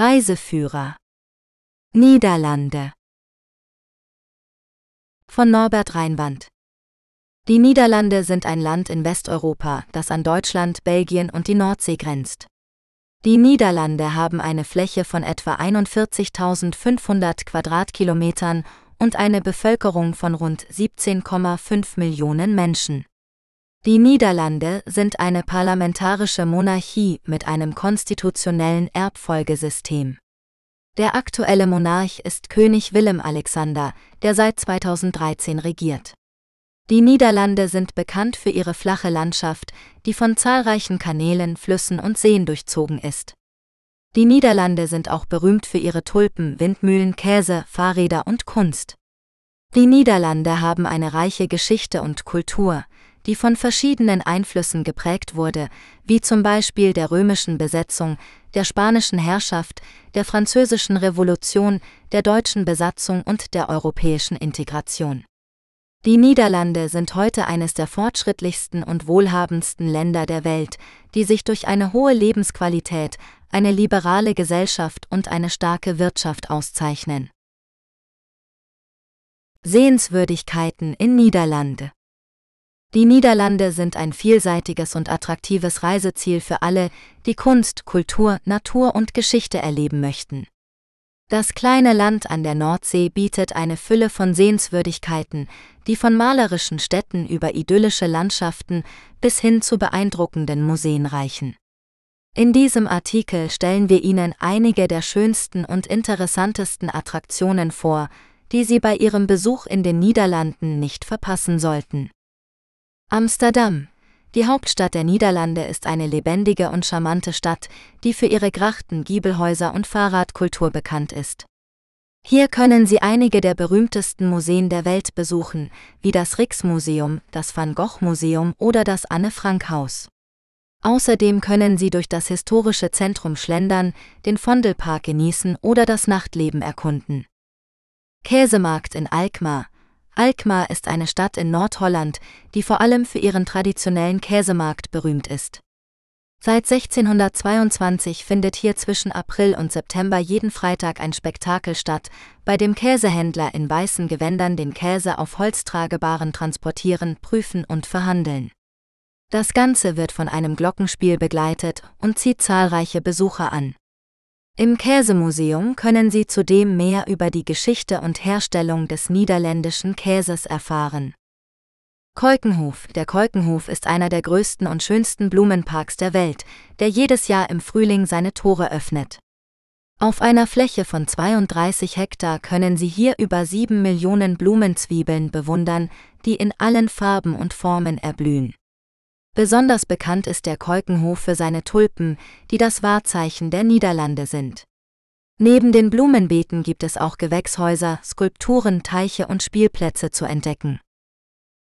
Reiseführer Niederlande von Norbert Reinwand Die Niederlande sind ein Land in Westeuropa, das an Deutschland, Belgien und die Nordsee grenzt. Die Niederlande haben eine Fläche von etwa 41.500 Quadratkilometern und eine Bevölkerung von rund 17,5 Millionen Menschen. Die Niederlande sind eine parlamentarische Monarchie mit einem konstitutionellen Erbfolgesystem. Der aktuelle Monarch ist König Willem Alexander, der seit 2013 regiert. Die Niederlande sind bekannt für ihre flache Landschaft, die von zahlreichen Kanälen, Flüssen und Seen durchzogen ist. Die Niederlande sind auch berühmt für ihre Tulpen, Windmühlen, Käse, Fahrräder und Kunst. Die Niederlande haben eine reiche Geschichte und Kultur, die von verschiedenen Einflüssen geprägt wurde, wie zum Beispiel der römischen Besetzung, der spanischen Herrschaft, der französischen Revolution, der deutschen Besatzung und der europäischen Integration. Die Niederlande sind heute eines der fortschrittlichsten und wohlhabendsten Länder der Welt, die sich durch eine hohe Lebensqualität, eine liberale Gesellschaft und eine starke Wirtschaft auszeichnen. Sehenswürdigkeiten in Niederlande die Niederlande sind ein vielseitiges und attraktives Reiseziel für alle, die Kunst, Kultur, Natur und Geschichte erleben möchten. Das kleine Land an der Nordsee bietet eine Fülle von Sehenswürdigkeiten, die von malerischen Städten über idyllische Landschaften bis hin zu beeindruckenden Museen reichen. In diesem Artikel stellen wir Ihnen einige der schönsten und interessantesten Attraktionen vor, die Sie bei Ihrem Besuch in den Niederlanden nicht verpassen sollten. Amsterdam. Die Hauptstadt der Niederlande ist eine lebendige und charmante Stadt, die für ihre Grachten, Giebelhäuser und Fahrradkultur bekannt ist. Hier können Sie einige der berühmtesten Museen der Welt besuchen, wie das Rijksmuseum, das Van Gogh Museum oder das Anne Frank Haus. Außerdem können Sie durch das historische Zentrum schlendern, den Vondelpark genießen oder das Nachtleben erkunden. Käsemarkt in Alkmaar, Alkmaar ist eine Stadt in Nordholland, die vor allem für ihren traditionellen Käsemarkt berühmt ist. Seit 1622 findet hier zwischen April und September jeden Freitag ein Spektakel statt, bei dem Käsehändler in weißen Gewändern den Käse auf Holztragebaren transportieren, prüfen und verhandeln. Das Ganze wird von einem Glockenspiel begleitet und zieht zahlreiche Besucher an. Im Käsemuseum können Sie zudem mehr über die Geschichte und Herstellung des niederländischen Käses erfahren. Keukenhof Der Keukenhof ist einer der größten und schönsten Blumenparks der Welt, der jedes Jahr im Frühling seine Tore öffnet. Auf einer Fläche von 32 Hektar können Sie hier über 7 Millionen Blumenzwiebeln bewundern, die in allen Farben und Formen erblühen. Besonders bekannt ist der Keukenhof für seine Tulpen, die das Wahrzeichen der Niederlande sind. Neben den Blumenbeeten gibt es auch Gewächshäuser, Skulpturen, Teiche und Spielplätze zu entdecken.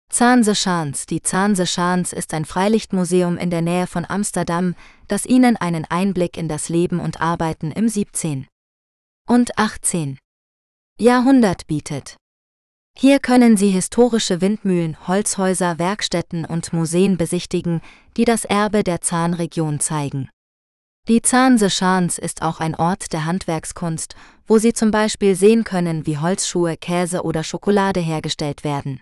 Zaanse Schans Die Zaanse Schans ist ein Freilichtmuseum in der Nähe von Amsterdam, das Ihnen einen Einblick in das Leben und Arbeiten im 17. und 18. Jahrhundert bietet. Hier können Sie historische Windmühlen, Holzhäuser, Werkstätten und Museen besichtigen, die das Erbe der Zahnregion zeigen. Die Zahnse Schans ist auch ein Ort der Handwerkskunst, wo Sie zum Beispiel sehen können, wie Holzschuhe, Käse oder Schokolade hergestellt werden.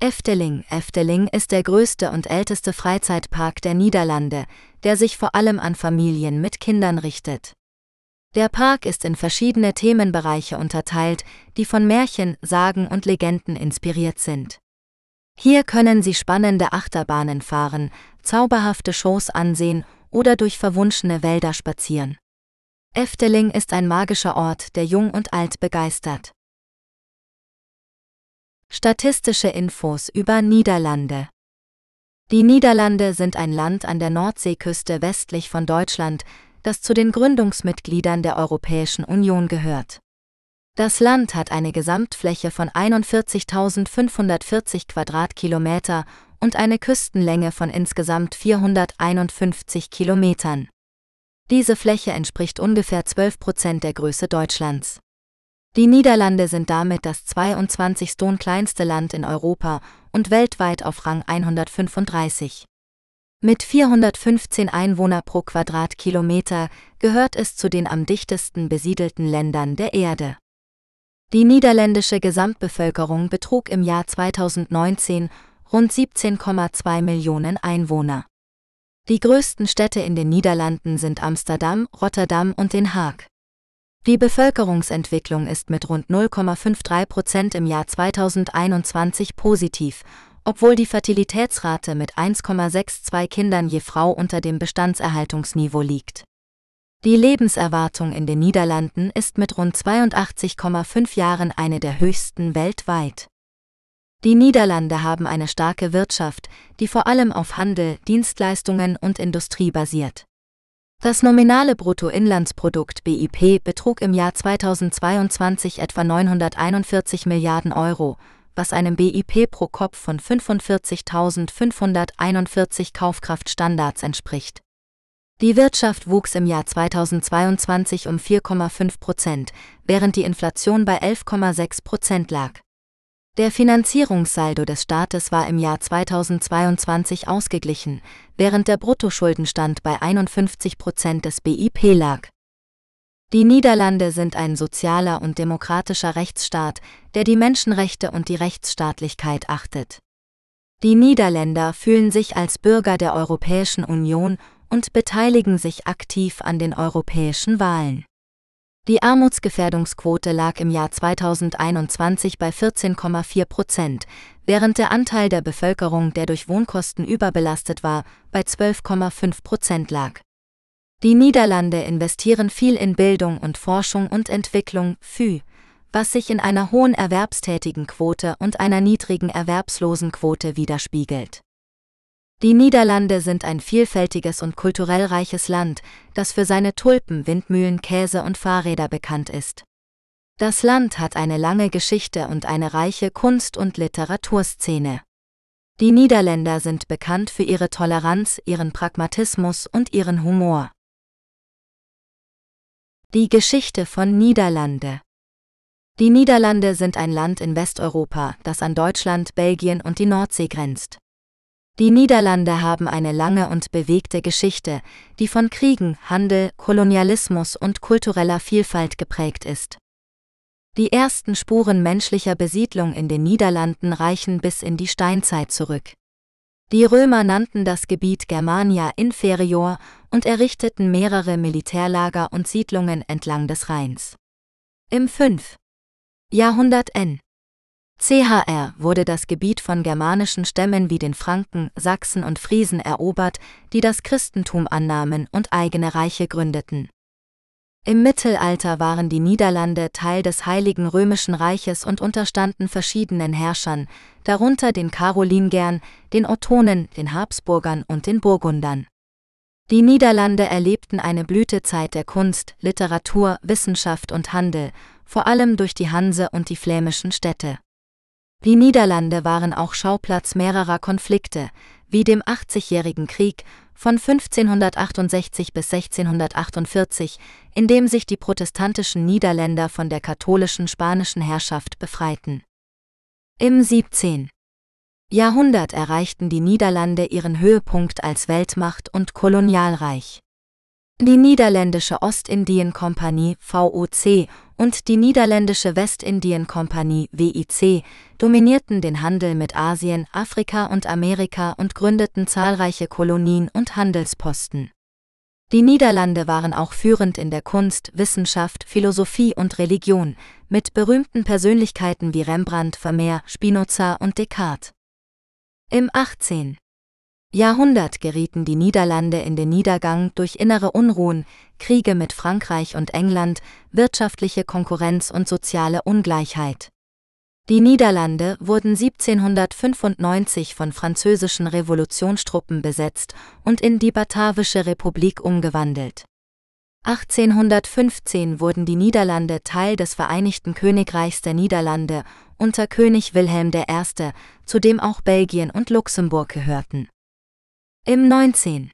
Efteling Efteling ist der größte und älteste Freizeitpark der Niederlande, der sich vor allem an Familien mit Kindern richtet. Der Park ist in verschiedene Themenbereiche unterteilt, die von Märchen, Sagen und Legenden inspiriert sind. Hier können Sie spannende Achterbahnen fahren, zauberhafte Shows ansehen oder durch verwunschene Wälder spazieren. Efteling ist ein magischer Ort, der jung und alt begeistert. Statistische Infos über Niederlande Die Niederlande sind ein Land an der Nordseeküste westlich von Deutschland, das zu den Gründungsmitgliedern der Europäischen Union gehört. Das Land hat eine Gesamtfläche von 41.540 Quadratkilometer und eine Küstenlänge von insgesamt 451 Kilometern. Diese Fläche entspricht ungefähr 12 Prozent der Größe Deutschlands. Die Niederlande sind damit das 22. kleinste Land in Europa und weltweit auf Rang 135. Mit 415 Einwohner pro Quadratkilometer gehört es zu den am dichtesten besiedelten Ländern der Erde. Die niederländische Gesamtbevölkerung betrug im Jahr 2019 rund 17,2 Millionen Einwohner. Die größten Städte in den Niederlanden sind Amsterdam, Rotterdam und Den Haag. Die Bevölkerungsentwicklung ist mit rund 0,53 Prozent im Jahr 2021 positiv obwohl die Fertilitätsrate mit 1,62 Kindern je Frau unter dem Bestandserhaltungsniveau liegt. Die Lebenserwartung in den Niederlanden ist mit rund 82,5 Jahren eine der höchsten weltweit. Die Niederlande haben eine starke Wirtschaft, die vor allem auf Handel, Dienstleistungen und Industrie basiert. Das nominale Bruttoinlandsprodukt BIP betrug im Jahr 2022 etwa 941 Milliarden Euro, was einem BIP pro Kopf von 45.541 Kaufkraftstandards entspricht. Die Wirtschaft wuchs im Jahr 2022 um 4,5 Prozent, während die Inflation bei 11,6 Prozent lag. Der Finanzierungssaldo des Staates war im Jahr 2022 ausgeglichen, während der Bruttoschuldenstand bei 51 Prozent des BIP lag. Die Niederlande sind ein sozialer und demokratischer Rechtsstaat, der die Menschenrechte und die Rechtsstaatlichkeit achtet. Die Niederländer fühlen sich als Bürger der Europäischen Union und beteiligen sich aktiv an den europäischen Wahlen. Die Armutsgefährdungsquote lag im Jahr 2021 bei 14,4 Prozent, während der Anteil der Bevölkerung, der durch Wohnkosten überbelastet war, bei 12,5 Prozent lag. Die Niederlande investieren viel in Bildung und Forschung und Entwicklung, FÜ, was sich in einer hohen Erwerbstätigenquote und einer niedrigen Erwerbslosenquote widerspiegelt. Die Niederlande sind ein vielfältiges und kulturell reiches Land, das für seine Tulpen, Windmühlen, Käse und Fahrräder bekannt ist. Das Land hat eine lange Geschichte und eine reiche Kunst- und Literaturszene. Die Niederländer sind bekannt für ihre Toleranz, ihren Pragmatismus und ihren Humor. Die Geschichte von Niederlande Die Niederlande sind ein Land in Westeuropa, das an Deutschland, Belgien und die Nordsee grenzt. Die Niederlande haben eine lange und bewegte Geschichte, die von Kriegen, Handel, Kolonialismus und kultureller Vielfalt geprägt ist. Die ersten Spuren menschlicher Besiedlung in den Niederlanden reichen bis in die Steinzeit zurück. Die Römer nannten das Gebiet Germania Inferior und errichteten mehrere Militärlager und Siedlungen entlang des Rheins. Im 5. Jahrhundert N. CHR wurde das Gebiet von germanischen Stämmen wie den Franken, Sachsen und Friesen erobert, die das Christentum annahmen und eigene Reiche gründeten. Im Mittelalter waren die Niederlande Teil des Heiligen Römischen Reiches und unterstanden verschiedenen Herrschern, darunter den Karolingern, den Ottonen, den Habsburgern und den Burgundern. Die Niederlande erlebten eine Blütezeit der Kunst, Literatur, Wissenschaft und Handel, vor allem durch die Hanse und die flämischen Städte. Die Niederlande waren auch Schauplatz mehrerer Konflikte, wie dem 80-jährigen Krieg von 1568 bis 1648, in dem sich die protestantischen Niederländer von der katholischen spanischen Herrschaft befreiten. Im 17. Jahrhundert erreichten die Niederlande ihren Höhepunkt als Weltmacht und Kolonialreich. Die niederländische Ostindien-Kompanie VOC und die niederländische Westindien-Kompanie WIC dominierten den Handel mit Asien, Afrika und Amerika und gründeten zahlreiche Kolonien und Handelsposten. Die Niederlande waren auch führend in der Kunst, Wissenschaft, Philosophie und Religion, mit berühmten Persönlichkeiten wie Rembrandt, Vermeer, Spinoza und Descartes. Im 18. Jahrhundert gerieten die Niederlande in den Niedergang durch innere Unruhen, Kriege mit Frankreich und England, wirtschaftliche Konkurrenz und soziale Ungleichheit. Die Niederlande wurden 1795 von französischen Revolutionstruppen besetzt und in die Batavische Republik umgewandelt. 1815 wurden die Niederlande Teil des Vereinigten Königreichs der Niederlande unter König Wilhelm I., zu dem auch Belgien und Luxemburg gehörten. Im 19.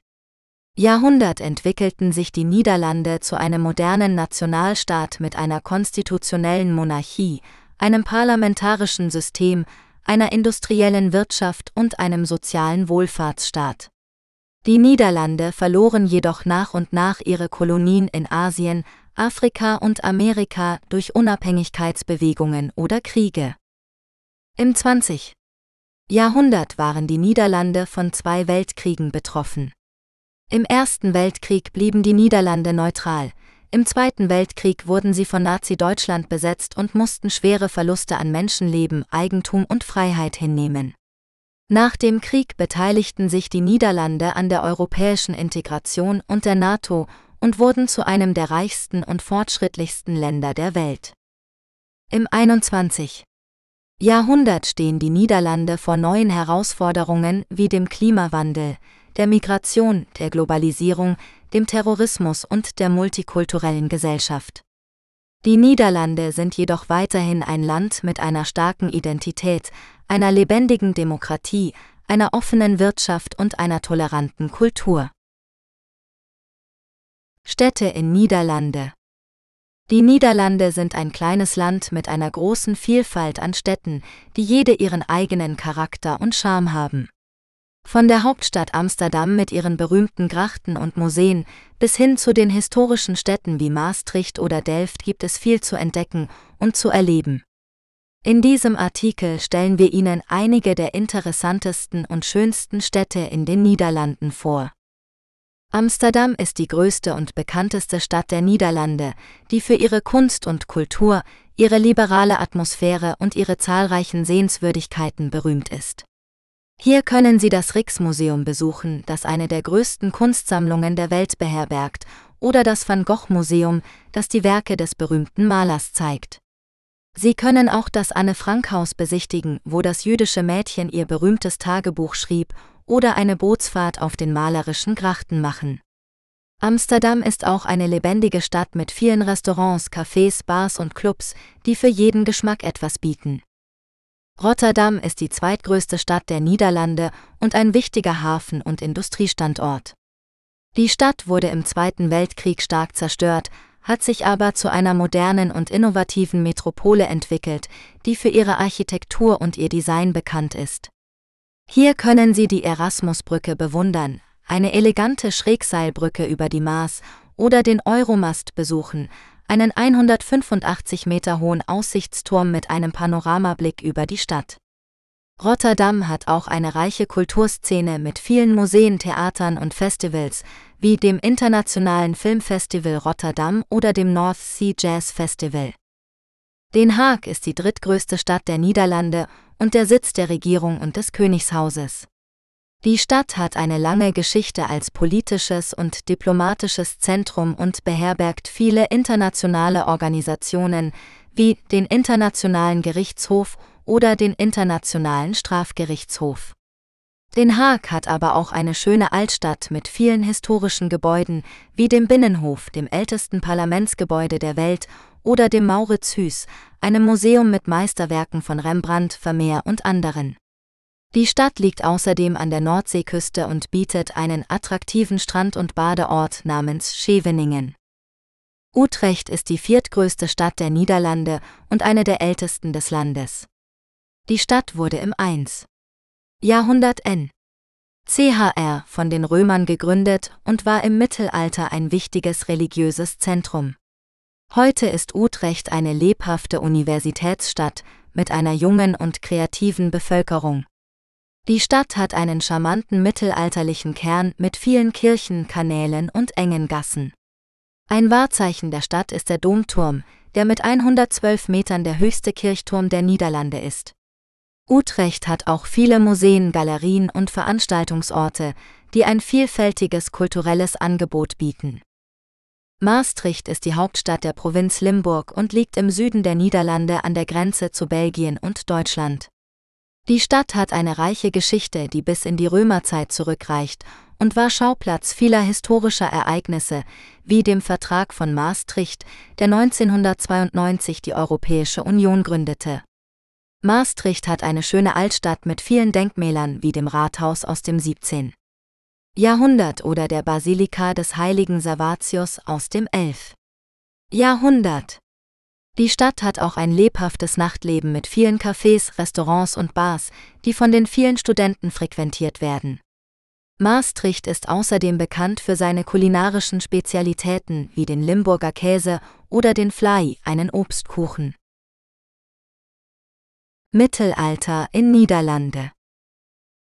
Jahrhundert entwickelten sich die Niederlande zu einem modernen Nationalstaat mit einer konstitutionellen Monarchie, einem parlamentarischen System, einer industriellen Wirtschaft und einem sozialen Wohlfahrtsstaat. Die Niederlande verloren jedoch nach und nach ihre Kolonien in Asien, Afrika und Amerika durch Unabhängigkeitsbewegungen oder Kriege. Im 20. Jahrhundert waren die Niederlande von zwei Weltkriegen betroffen. Im Ersten Weltkrieg blieben die Niederlande neutral, im Zweiten Weltkrieg wurden sie von Nazi-Deutschland besetzt und mussten schwere Verluste an Menschenleben, Eigentum und Freiheit hinnehmen. Nach dem Krieg beteiligten sich die Niederlande an der europäischen Integration und der NATO und wurden zu einem der reichsten und fortschrittlichsten Länder der Welt. Im 21. Jahrhundert stehen die Niederlande vor neuen Herausforderungen wie dem Klimawandel, der Migration, der Globalisierung, dem Terrorismus und der multikulturellen Gesellschaft. Die Niederlande sind jedoch weiterhin ein Land mit einer starken Identität, einer lebendigen Demokratie, einer offenen Wirtschaft und einer toleranten Kultur. Städte in Niederlande die Niederlande sind ein kleines Land mit einer großen Vielfalt an Städten, die jede ihren eigenen Charakter und Charme haben. Von der Hauptstadt Amsterdam mit ihren berühmten Grachten und Museen bis hin zu den historischen Städten wie Maastricht oder Delft gibt es viel zu entdecken und zu erleben. In diesem Artikel stellen wir Ihnen einige der interessantesten und schönsten Städte in den Niederlanden vor. Amsterdam ist die größte und bekannteste Stadt der Niederlande, die für ihre Kunst und Kultur, ihre liberale Atmosphäre und ihre zahlreichen Sehenswürdigkeiten berühmt ist. Hier können Sie das Rijksmuseum besuchen, das eine der größten Kunstsammlungen der Welt beherbergt, oder das Van Gogh Museum, das die Werke des berühmten Malers zeigt. Sie können auch das Anne Frank Haus besichtigen, wo das jüdische Mädchen ihr berühmtes Tagebuch schrieb oder eine Bootsfahrt auf den malerischen Grachten machen. Amsterdam ist auch eine lebendige Stadt mit vielen Restaurants, Cafés, Bars und Clubs, die für jeden Geschmack etwas bieten. Rotterdam ist die zweitgrößte Stadt der Niederlande und ein wichtiger Hafen- und Industriestandort. Die Stadt wurde im Zweiten Weltkrieg stark zerstört, hat sich aber zu einer modernen und innovativen Metropole entwickelt, die für ihre Architektur und ihr Design bekannt ist. Hier können Sie die Erasmusbrücke bewundern, eine elegante Schrägseilbrücke über die Maas oder den Euromast besuchen, einen 185 Meter hohen Aussichtsturm mit einem Panoramablick über die Stadt. Rotterdam hat auch eine reiche Kulturszene mit vielen Museen, Theatern und Festivals, wie dem Internationalen Filmfestival Rotterdam oder dem North Sea Jazz Festival. Den Haag ist die drittgrößte Stadt der Niederlande und der Sitz der Regierung und des Königshauses. Die Stadt hat eine lange Geschichte als politisches und diplomatisches Zentrum und beherbergt viele internationale Organisationen wie den Internationalen Gerichtshof oder den Internationalen Strafgerichtshof. Den Haag hat aber auch eine schöne Altstadt mit vielen historischen Gebäuden wie dem Binnenhof, dem ältesten Parlamentsgebäude der Welt, oder dem Mauritshuis, einem Museum mit Meisterwerken von Rembrandt, Vermeer und anderen. Die Stadt liegt außerdem an der Nordseeküste und bietet einen attraktiven Strand- und Badeort namens Scheveningen. Utrecht ist die viertgrößte Stadt der Niederlande und eine der ältesten des Landes. Die Stadt wurde im 1. Jahrhundert N. CHR von den Römern gegründet und war im Mittelalter ein wichtiges religiöses Zentrum. Heute ist Utrecht eine lebhafte Universitätsstadt mit einer jungen und kreativen Bevölkerung. Die Stadt hat einen charmanten mittelalterlichen Kern mit vielen Kirchen, Kanälen und engen Gassen. Ein Wahrzeichen der Stadt ist der Domturm, der mit 112 Metern der höchste Kirchturm der Niederlande ist. Utrecht hat auch viele Museen, Galerien und Veranstaltungsorte, die ein vielfältiges kulturelles Angebot bieten. Maastricht ist die Hauptstadt der Provinz Limburg und liegt im Süden der Niederlande an der Grenze zu Belgien und Deutschland. Die Stadt hat eine reiche Geschichte, die bis in die Römerzeit zurückreicht und war Schauplatz vieler historischer Ereignisse, wie dem Vertrag von Maastricht, der 1992 die Europäische Union gründete. Maastricht hat eine schöne Altstadt mit vielen Denkmälern wie dem Rathaus aus dem 17. Jahrhundert oder der Basilika des heiligen Servatius aus dem 11. Jahrhundert. Die Stadt hat auch ein lebhaftes Nachtleben mit vielen Cafés, Restaurants und Bars, die von den vielen Studenten frequentiert werden. Maastricht ist außerdem bekannt für seine kulinarischen Spezialitäten wie den Limburger Käse oder den Flai, einen Obstkuchen. Mittelalter in Niederlande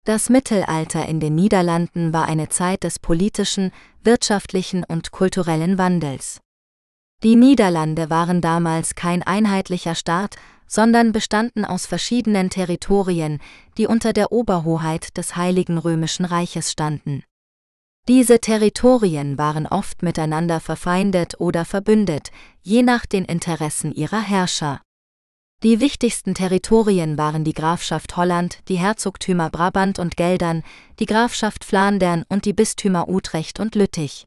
Das Mittelalter in den Niederlanden war eine Zeit des politischen, wirtschaftlichen und kulturellen Wandels. Die Niederlande waren damals kein einheitlicher Staat, sondern bestanden aus verschiedenen Territorien, die unter der Oberhoheit des Heiligen Römischen Reiches standen. Diese Territorien waren oft miteinander verfeindet oder verbündet, je nach den Interessen ihrer Herrscher. Die wichtigsten Territorien waren die Grafschaft Holland, die Herzogtümer Brabant und Geldern, die Grafschaft Flandern und die Bistümer Utrecht und Lüttich.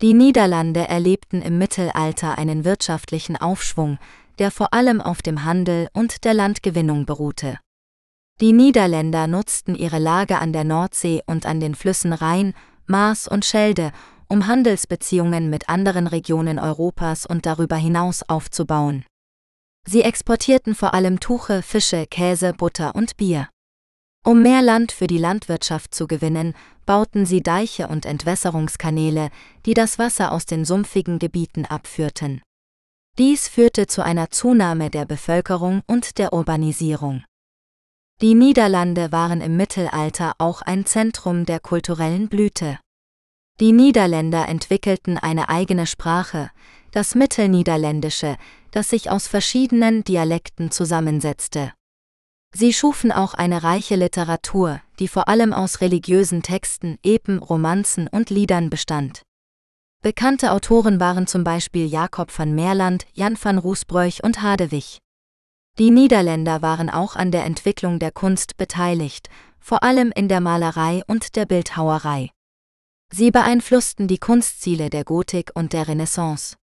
Die Niederlande erlebten im Mittelalter einen wirtschaftlichen Aufschwung, der vor allem auf dem Handel und der Landgewinnung beruhte. Die Niederländer nutzten ihre Lage an der Nordsee und an den Flüssen Rhein, Maas und Schelde, um Handelsbeziehungen mit anderen Regionen Europas und darüber hinaus aufzubauen. Sie exportierten vor allem Tuche, Fische, Käse, Butter und Bier. Um mehr Land für die Landwirtschaft zu gewinnen, bauten sie Deiche und Entwässerungskanäle, die das Wasser aus den sumpfigen Gebieten abführten. Dies führte zu einer Zunahme der Bevölkerung und der Urbanisierung. Die Niederlande waren im Mittelalter auch ein Zentrum der kulturellen Blüte. Die Niederländer entwickelten eine eigene Sprache, das Mittelniederländische, das sich aus verschiedenen Dialekten zusammensetzte. Sie schufen auch eine reiche Literatur, die vor allem aus religiösen Texten, Epen, Romanzen und Liedern bestand. Bekannte Autoren waren zum Beispiel Jakob van Meerland, Jan van Roosbroech und Hadewig. Die Niederländer waren auch an der Entwicklung der Kunst beteiligt, vor allem in der Malerei und der Bildhauerei. Sie beeinflussten die Kunstziele der Gotik und der Renaissance.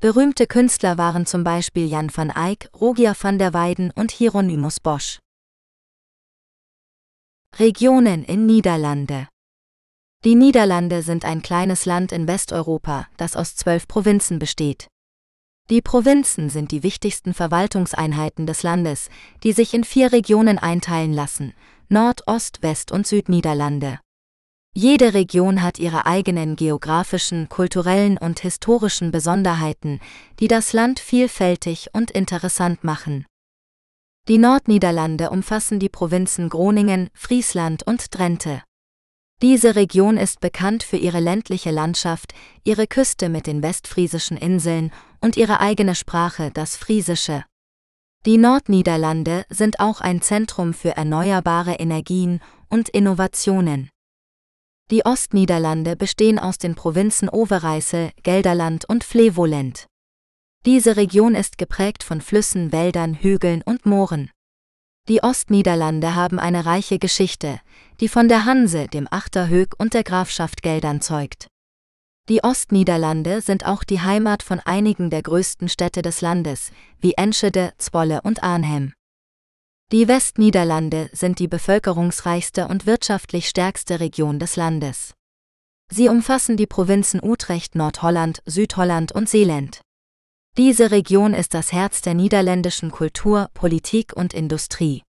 Berühmte Künstler waren zum Beispiel Jan van Eyck, Rogier van der Weyden und Hieronymus Bosch. Regionen in Niederlande Die Niederlande sind ein kleines Land in Westeuropa, das aus zwölf Provinzen besteht. Die Provinzen sind die wichtigsten Verwaltungseinheiten des Landes, die sich in vier Regionen einteilen lassen, Nord-, Ost-, West- und Südniederlande. Jede Region hat ihre eigenen geografischen, kulturellen und historischen Besonderheiten, die das Land vielfältig und interessant machen. Die Nordniederlande umfassen die Provinzen Groningen, Friesland und Drenthe. Diese Region ist bekannt für ihre ländliche Landschaft, ihre Küste mit den westfriesischen Inseln und ihre eigene Sprache, das Friesische. Die Nordniederlande sind auch ein Zentrum für erneuerbare Energien und Innovationen. Die Ostniederlande bestehen aus den Provinzen Overijssel, Gelderland und Flevoland. Diese Region ist geprägt von Flüssen, Wäldern, Hügeln und Mooren. Die Ostniederlande haben eine reiche Geschichte, die von der Hanse, dem Achterhög und der Grafschaft Geldern zeugt. Die Ostniederlande sind auch die Heimat von einigen der größten Städte des Landes, wie Enschede, Zwolle und Arnhem. Die Westniederlande sind die bevölkerungsreichste und wirtschaftlich stärkste Region des Landes. Sie umfassen die Provinzen Utrecht, Nordholland, Südholland und Seeland. Diese Region ist das Herz der niederländischen Kultur, Politik und Industrie.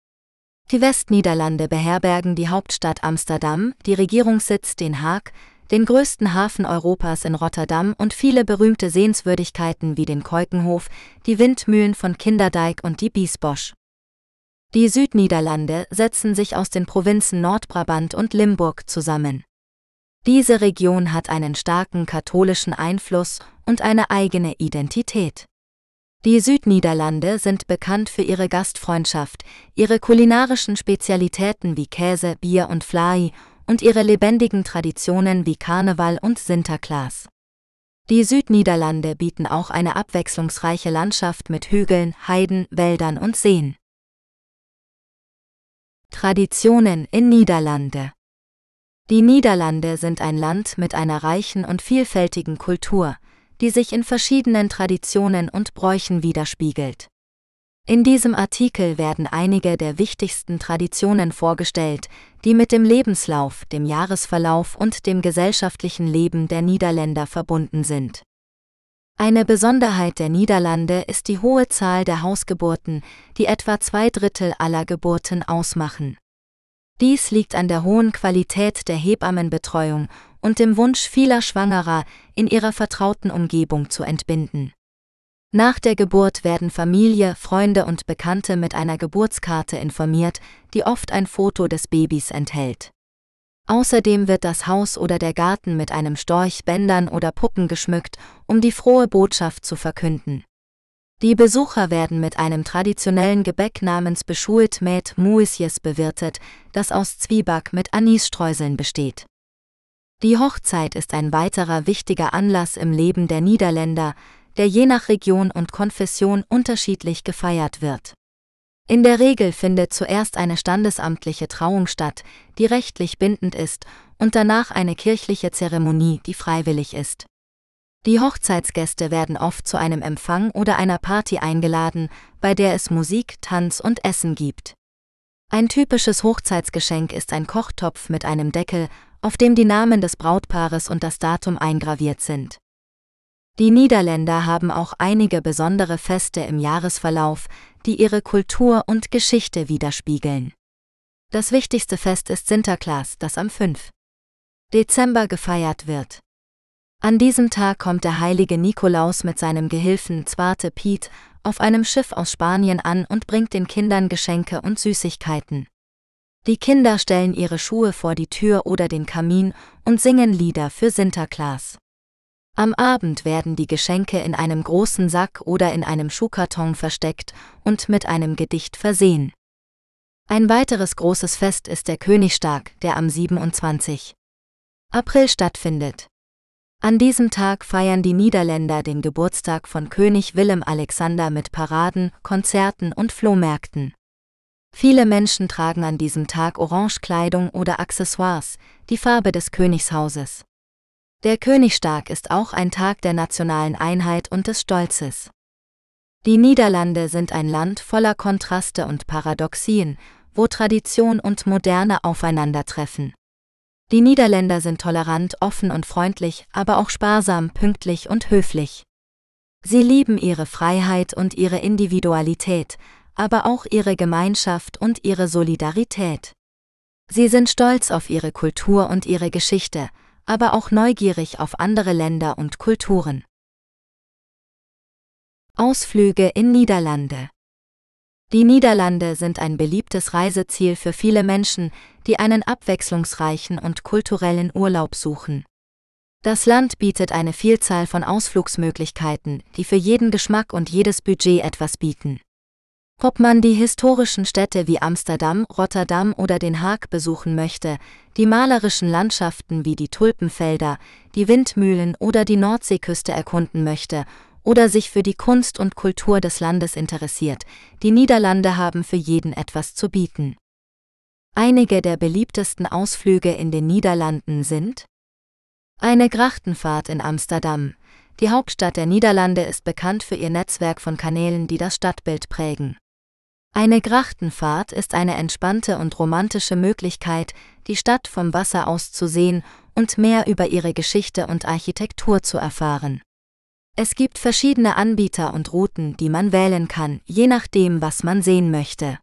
Die Westniederlande beherbergen die Hauptstadt Amsterdam, die Regierungssitz Den Haag, den größten Hafen Europas in Rotterdam und viele berühmte Sehenswürdigkeiten wie den Keukenhof, die Windmühlen von Kinderdijk und die Biesbosch. Die Südniederlande setzen sich aus den Provinzen Nordbrabant und Limburg zusammen. Diese Region hat einen starken katholischen Einfluss und eine eigene Identität. Die Südniederlande sind bekannt für ihre Gastfreundschaft, ihre kulinarischen Spezialitäten wie Käse, Bier und Flai und ihre lebendigen Traditionen wie Karneval und Sinterklaas. Die Südniederlande bieten auch eine abwechslungsreiche Landschaft mit Hügeln, Heiden, Wäldern und Seen. Traditionen in Niederlande Die Niederlande sind ein Land mit einer reichen und vielfältigen Kultur, die sich in verschiedenen Traditionen und Bräuchen widerspiegelt. In diesem Artikel werden einige der wichtigsten Traditionen vorgestellt, die mit dem Lebenslauf, dem Jahresverlauf und dem gesellschaftlichen Leben der Niederländer verbunden sind. Eine Besonderheit der Niederlande ist die hohe Zahl der Hausgeburten, die etwa zwei Drittel aller Geburten ausmachen. Dies liegt an der hohen Qualität der Hebammenbetreuung und dem Wunsch vieler Schwangerer, in ihrer vertrauten Umgebung zu entbinden. Nach der Geburt werden Familie, Freunde und Bekannte mit einer Geburtskarte informiert, die oft ein Foto des Babys enthält. Außerdem wird das Haus oder der Garten mit einem Storch, Bändern oder Puppen geschmückt, um die frohe Botschaft zu verkünden. Die Besucher werden mit einem traditionellen Gebäck namens beschult Met Muisjes bewirtet, das aus Zwieback mit Anisstreuseln besteht. Die Hochzeit ist ein weiterer wichtiger Anlass im Leben der Niederländer, der je nach Region und Konfession unterschiedlich gefeiert wird. In der Regel findet zuerst eine standesamtliche Trauung statt, die rechtlich bindend ist, und danach eine kirchliche Zeremonie, die freiwillig ist. Die Hochzeitsgäste werden oft zu einem Empfang oder einer Party eingeladen, bei der es Musik, Tanz und Essen gibt. Ein typisches Hochzeitsgeschenk ist ein Kochtopf mit einem Deckel, auf dem die Namen des Brautpaares und das Datum eingraviert sind. Die Niederländer haben auch einige besondere Feste im Jahresverlauf, die ihre Kultur und Geschichte widerspiegeln. Das wichtigste Fest ist Sinterklaas, das am 5. Dezember gefeiert wird. An diesem Tag kommt der heilige Nikolaus mit seinem Gehilfen Zwarte Piet auf einem Schiff aus Spanien an und bringt den Kindern Geschenke und Süßigkeiten. Die Kinder stellen ihre Schuhe vor die Tür oder den Kamin und singen Lieder für Sinterklaas. Am Abend werden die Geschenke in einem großen Sack oder in einem Schuhkarton versteckt und mit einem Gedicht versehen. Ein weiteres großes Fest ist der Königstag, der am 27. April stattfindet. An diesem Tag feiern die Niederländer den Geburtstag von König Willem Alexander mit Paraden, Konzerten und Flohmärkten. Viele Menschen tragen an diesem Tag Orangekleidung oder Accessoires, die Farbe des Königshauses. Der Königstag ist auch ein Tag der nationalen Einheit und des Stolzes. Die Niederlande sind ein Land voller Kontraste und Paradoxien, wo Tradition und Moderne aufeinandertreffen. Die Niederländer sind tolerant, offen und freundlich, aber auch sparsam, pünktlich und höflich. Sie lieben ihre Freiheit und ihre Individualität, aber auch ihre Gemeinschaft und ihre Solidarität. Sie sind stolz auf ihre Kultur und ihre Geschichte, aber auch neugierig auf andere Länder und Kulturen. Ausflüge in Niederlande Die Niederlande sind ein beliebtes Reiseziel für viele Menschen, die einen abwechslungsreichen und kulturellen Urlaub suchen. Das Land bietet eine Vielzahl von Ausflugsmöglichkeiten, die für jeden Geschmack und jedes Budget etwas bieten. Ob man die historischen Städte wie Amsterdam, Rotterdam oder Den Haag besuchen möchte, die malerischen Landschaften wie die Tulpenfelder, die Windmühlen oder die Nordseeküste erkunden möchte oder sich für die Kunst und Kultur des Landes interessiert, die Niederlande haben für jeden etwas zu bieten. Einige der beliebtesten Ausflüge in den Niederlanden sind eine Grachtenfahrt in Amsterdam. Die Hauptstadt der Niederlande ist bekannt für ihr Netzwerk von Kanälen, die das Stadtbild prägen. Eine Grachtenfahrt ist eine entspannte und romantische Möglichkeit, die Stadt vom Wasser aus zu sehen und mehr über ihre Geschichte und Architektur zu erfahren. Es gibt verschiedene Anbieter und Routen, die man wählen kann, je nachdem, was man sehen möchte.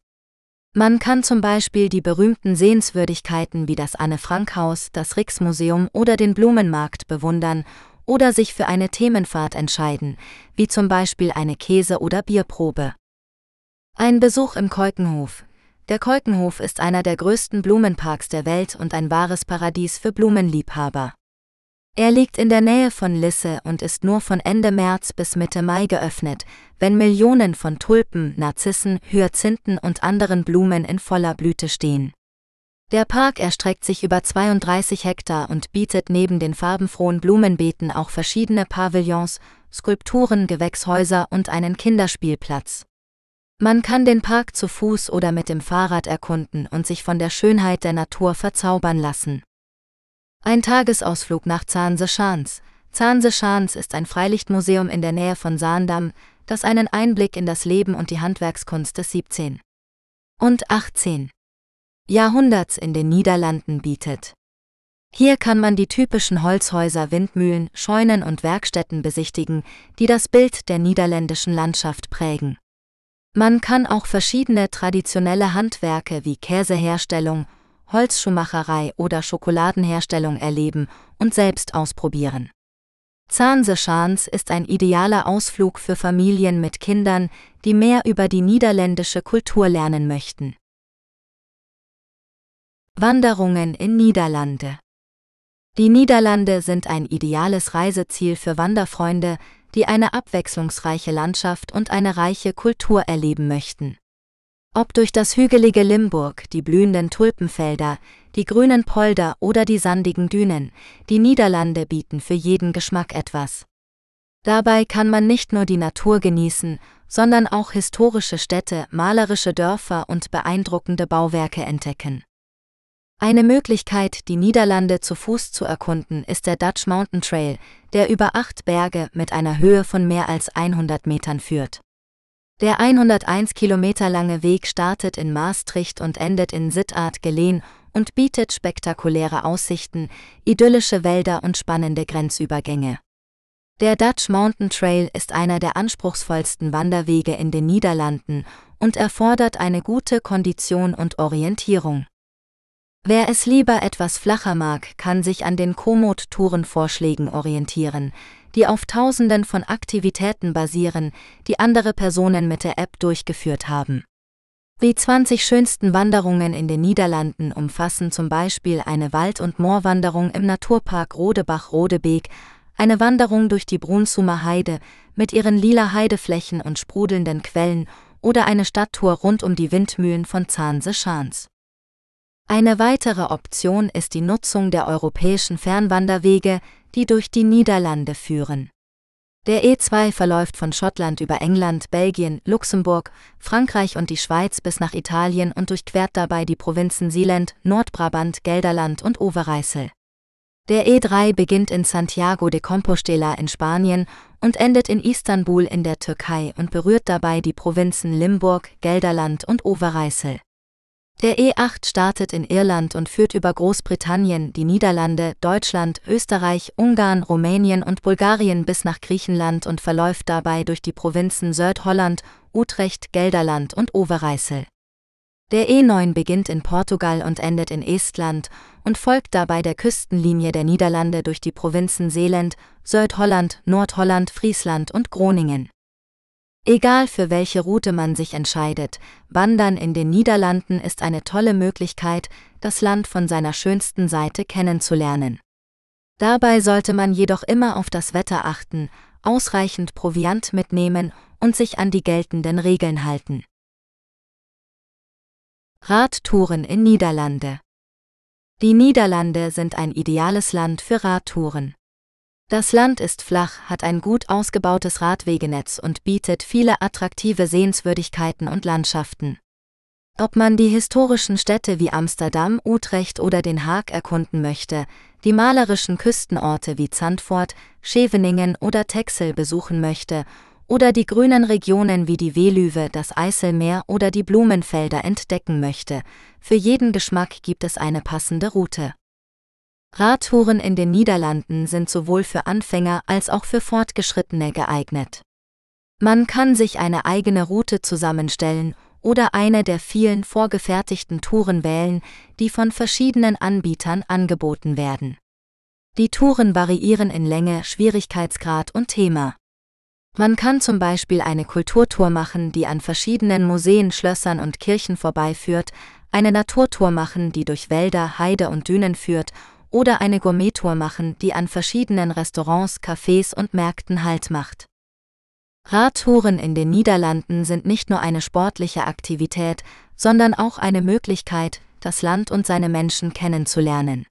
Man kann zum Beispiel die berühmten Sehenswürdigkeiten wie das Anne-Frank-Haus, das Rijksmuseum oder den Blumenmarkt bewundern oder sich für eine Themenfahrt entscheiden, wie zum Beispiel eine Käse- oder Bierprobe. Ein Besuch im Keukenhof. Der Keukenhof ist einer der größten Blumenparks der Welt und ein wahres Paradies für Blumenliebhaber. Er liegt in der Nähe von Lisse und ist nur von Ende März bis Mitte Mai geöffnet, wenn Millionen von Tulpen, Narzissen, Hyazinthen und anderen Blumen in voller Blüte stehen. Der Park erstreckt sich über 32 Hektar und bietet neben den farbenfrohen Blumenbeeten auch verschiedene Pavillons, Skulpturen, Gewächshäuser und einen Kinderspielplatz. Man kann den Park zu Fuß oder mit dem Fahrrad erkunden und sich von der Schönheit der Natur verzaubern lassen. Ein Tagesausflug nach Zahnse-Schans. Zahnse-Schans ist ein Freilichtmuseum in der Nähe von Saandam, das einen Einblick in das Leben und die Handwerkskunst des 17. und 18. Jahrhunderts in den Niederlanden bietet. Hier kann man die typischen Holzhäuser, Windmühlen, Scheunen und Werkstätten besichtigen, die das Bild der niederländischen Landschaft prägen. Man kann auch verschiedene traditionelle Handwerke wie Käseherstellung, Holzschuhmacherei oder Schokoladenherstellung erleben und selbst ausprobieren. Zahnse-Schans ist ein idealer Ausflug für Familien mit Kindern, die mehr über die niederländische Kultur lernen möchten. Wanderungen in Niederlande Die Niederlande sind ein ideales Reiseziel für Wanderfreunde, die eine abwechslungsreiche Landschaft und eine reiche Kultur erleben möchten. Ob durch das hügelige Limburg, die blühenden Tulpenfelder, die grünen Polder oder die sandigen Dünen, die Niederlande bieten für jeden Geschmack etwas. Dabei kann man nicht nur die Natur genießen, sondern auch historische Städte, malerische Dörfer und beeindruckende Bauwerke entdecken. Eine Möglichkeit, die Niederlande zu Fuß zu erkunden, ist der Dutch Mountain Trail, der über acht Berge mit einer Höhe von mehr als 100 Metern führt. Der 101 Kilometer lange Weg startet in Maastricht und endet in Sittard Geleen und bietet spektakuläre Aussichten, idyllische Wälder und spannende Grenzübergänge. Der Dutch Mountain Trail ist einer der anspruchsvollsten Wanderwege in den Niederlanden und erfordert eine gute Kondition und Orientierung. Wer es lieber etwas flacher mag, kann sich an den Komoot-Tourenvorschlägen orientieren, die auf Tausenden von Aktivitäten basieren, die andere Personen mit der App durchgeführt haben. Die 20 schönsten Wanderungen in den Niederlanden umfassen zum Beispiel eine Wald- und Moorwanderung im Naturpark Rodebach-Rodebeek, eine Wanderung durch die Brunsumer Heide mit ihren lila Heideflächen und sprudelnden Quellen oder eine Stadttour rund um die Windmühlen von Zahnse-Schans. Eine weitere Option ist die Nutzung der europäischen Fernwanderwege, die durch die Niederlande führen. Der E2 verläuft von Schottland über England, Belgien, Luxemburg, Frankreich und die Schweiz bis nach Italien und durchquert dabei die Provinzen Seeland, Nordbrabant, Gelderland und Overijssel. Der E3 beginnt in Santiago de Compostela in Spanien und endet in Istanbul in der Türkei und berührt dabei die Provinzen Limburg, Gelderland und Overijssel. Der E8 startet in Irland und führt über Großbritannien, die Niederlande, Deutschland, Österreich, Ungarn, Rumänien und Bulgarien bis nach Griechenland und verläuft dabei durch die Provinzen Südholland, Utrecht, Gelderland und Overijssel. Der E9 beginnt in Portugal und endet in Estland und folgt dabei der Küstenlinie der Niederlande durch die Provinzen Seeland, Südholland, Nordholland, Friesland und Groningen. Egal für welche Route man sich entscheidet, Wandern in den Niederlanden ist eine tolle Möglichkeit, das Land von seiner schönsten Seite kennenzulernen. Dabei sollte man jedoch immer auf das Wetter achten, ausreichend Proviant mitnehmen und sich an die geltenden Regeln halten. Radtouren in Niederlande Die Niederlande sind ein ideales Land für Radtouren. Das Land ist flach, hat ein gut ausgebautes Radwegenetz und bietet viele attraktive Sehenswürdigkeiten und Landschaften. Ob man die historischen Städte wie Amsterdam, Utrecht oder Den Haag erkunden möchte, die malerischen Küstenorte wie Zandvoort, Scheveningen oder Texel besuchen möchte oder die grünen Regionen wie die Veluwe, das Eiselmeer oder die Blumenfelder entdecken möchte, für jeden Geschmack gibt es eine passende Route. Radtouren in den Niederlanden sind sowohl für Anfänger als auch für Fortgeschrittene geeignet. Man kann sich eine eigene Route zusammenstellen oder eine der vielen vorgefertigten Touren wählen, die von verschiedenen Anbietern angeboten werden. Die Touren variieren in Länge, Schwierigkeitsgrad und Thema. Man kann zum Beispiel eine Kulturtour machen, die an verschiedenen Museen, Schlössern und Kirchen vorbeiführt, eine Naturtour machen, die durch Wälder, Heide und Dünen führt oder eine Gourmettour machen, die an verschiedenen Restaurants, Cafés und Märkten Halt macht. Radtouren in den Niederlanden sind nicht nur eine sportliche Aktivität, sondern auch eine Möglichkeit, das Land und seine Menschen kennenzulernen.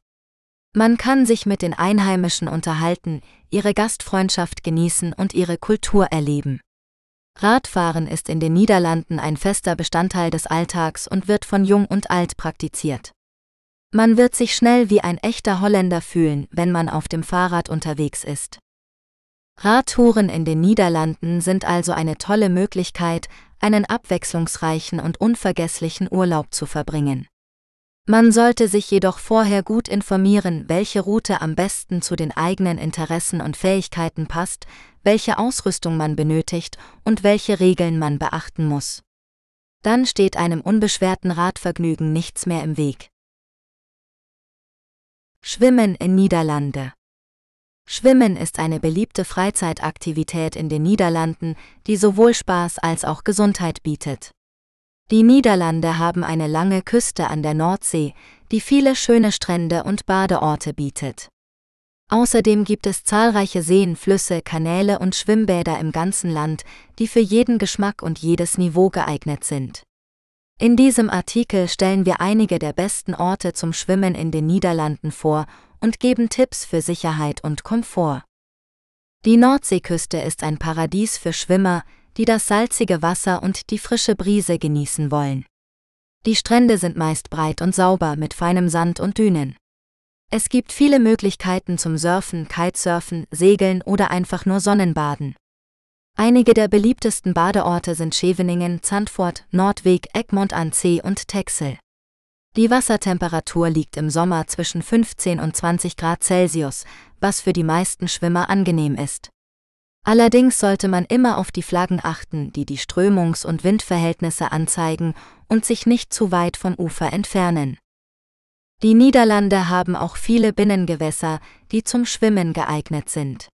Man kann sich mit den Einheimischen unterhalten, ihre Gastfreundschaft genießen und ihre Kultur erleben. Radfahren ist in den Niederlanden ein fester Bestandteil des Alltags und wird von jung und alt praktiziert. Man wird sich schnell wie ein echter Holländer fühlen, wenn man auf dem Fahrrad unterwegs ist. Radtouren in den Niederlanden sind also eine tolle Möglichkeit, einen abwechslungsreichen und unvergesslichen Urlaub zu verbringen. Man sollte sich jedoch vorher gut informieren, welche Route am besten zu den eigenen Interessen und Fähigkeiten passt, welche Ausrüstung man benötigt und welche Regeln man beachten muss. Dann steht einem unbeschwerten Radvergnügen nichts mehr im Weg. Schwimmen in Niederlande. Schwimmen ist eine beliebte Freizeitaktivität in den Niederlanden, die sowohl Spaß als auch Gesundheit bietet. Die Niederlande haben eine lange Küste an der Nordsee, die viele schöne Strände und Badeorte bietet. Außerdem gibt es zahlreiche Seen, Flüsse, Kanäle und Schwimmbäder im ganzen Land, die für jeden Geschmack und jedes Niveau geeignet sind. In diesem Artikel stellen wir einige der besten Orte zum Schwimmen in den Niederlanden vor und geben Tipps für Sicherheit und Komfort. Die Nordseeküste ist ein Paradies für Schwimmer, die das salzige Wasser und die frische Brise genießen wollen. Die Strände sind meist breit und sauber mit feinem Sand und Dünen. Es gibt viele Möglichkeiten zum Surfen, Kitesurfen, Segeln oder einfach nur Sonnenbaden. Einige der beliebtesten Badeorte sind Scheveningen, Zandvoort, Nordweg, Egmont an See und Texel. Die Wassertemperatur liegt im Sommer zwischen 15 und 20 Grad Celsius, was für die meisten Schwimmer angenehm ist. Allerdings sollte man immer auf die Flaggen achten, die die Strömungs- und Windverhältnisse anzeigen und sich nicht zu weit vom Ufer entfernen. Die Niederlande haben auch viele Binnengewässer, die zum Schwimmen geeignet sind.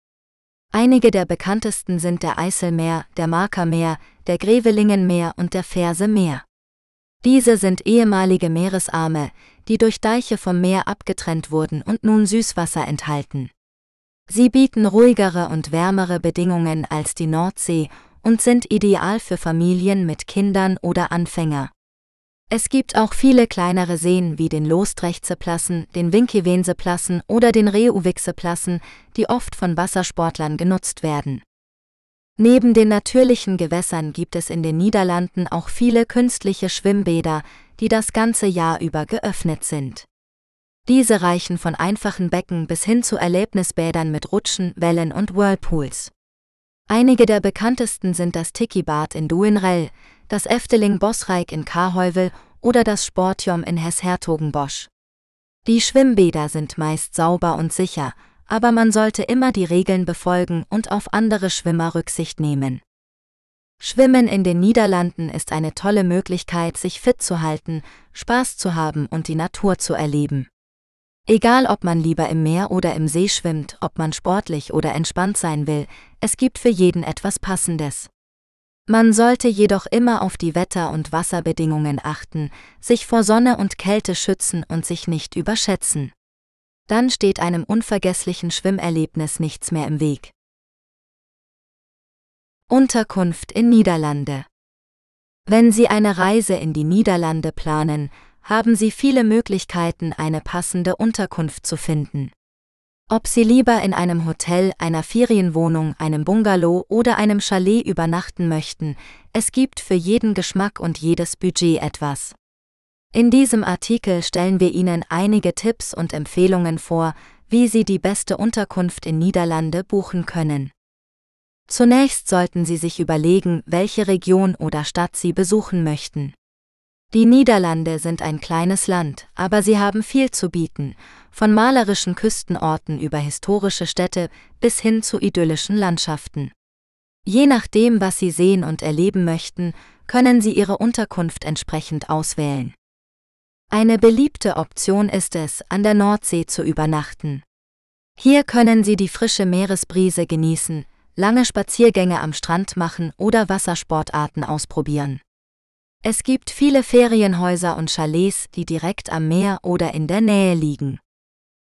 Einige der bekanntesten sind der Eiselmeer, der Markermeer, der Grevelingenmeer und der Fersemeer. Diese sind ehemalige Meeresarme, die durch Deiche vom Meer abgetrennt wurden und nun Süßwasser enthalten. Sie bieten ruhigere und wärmere Bedingungen als die Nordsee und sind ideal für Familien mit Kindern oder Anfänger. Es gibt auch viele kleinere Seen wie den Lostrechtsepplassen, den Winkiwensepplassen oder den Reuwixeplassen, die oft von Wassersportlern genutzt werden. Neben den natürlichen Gewässern gibt es in den Niederlanden auch viele künstliche Schwimmbäder, die das ganze Jahr über geöffnet sind. Diese reichen von einfachen Becken bis hin zu Erlebnisbädern mit Rutschen, Wellen und Whirlpools. Einige der bekanntesten sind das Tiki-Bad in Duinrell, das Efteling Bosreik in Karheuvel oder das Sportjom in Hess-Hertogenbosch. Die Schwimmbäder sind meist sauber und sicher, aber man sollte immer die Regeln befolgen und auf andere Schwimmer Rücksicht nehmen. Schwimmen in den Niederlanden ist eine tolle Möglichkeit, sich fit zu halten, Spaß zu haben und die Natur zu erleben. Egal ob man lieber im Meer oder im See schwimmt, ob man sportlich oder entspannt sein will, es gibt für jeden etwas Passendes. Man sollte jedoch immer auf die Wetter- und Wasserbedingungen achten, sich vor Sonne und Kälte schützen und sich nicht überschätzen. Dann steht einem unvergesslichen Schwimmerlebnis nichts mehr im Weg. Unterkunft in Niederlande Wenn Sie eine Reise in die Niederlande planen, haben Sie viele Möglichkeiten, eine passende Unterkunft zu finden. Ob Sie lieber in einem Hotel, einer Ferienwohnung, einem Bungalow oder einem Chalet übernachten möchten, es gibt für jeden Geschmack und jedes Budget etwas. In diesem Artikel stellen wir Ihnen einige Tipps und Empfehlungen vor, wie Sie die beste Unterkunft in Niederlande buchen können. Zunächst sollten Sie sich überlegen, welche Region oder Stadt Sie besuchen möchten. Die Niederlande sind ein kleines Land, aber sie haben viel zu bieten, von malerischen Küstenorten über historische Städte bis hin zu idyllischen Landschaften. Je nachdem, was Sie sehen und erleben möchten, können Sie Ihre Unterkunft entsprechend auswählen. Eine beliebte Option ist es, an der Nordsee zu übernachten. Hier können Sie die frische Meeresbrise genießen, lange Spaziergänge am Strand machen oder Wassersportarten ausprobieren. Es gibt viele Ferienhäuser und Chalets, die direkt am Meer oder in der Nähe liegen.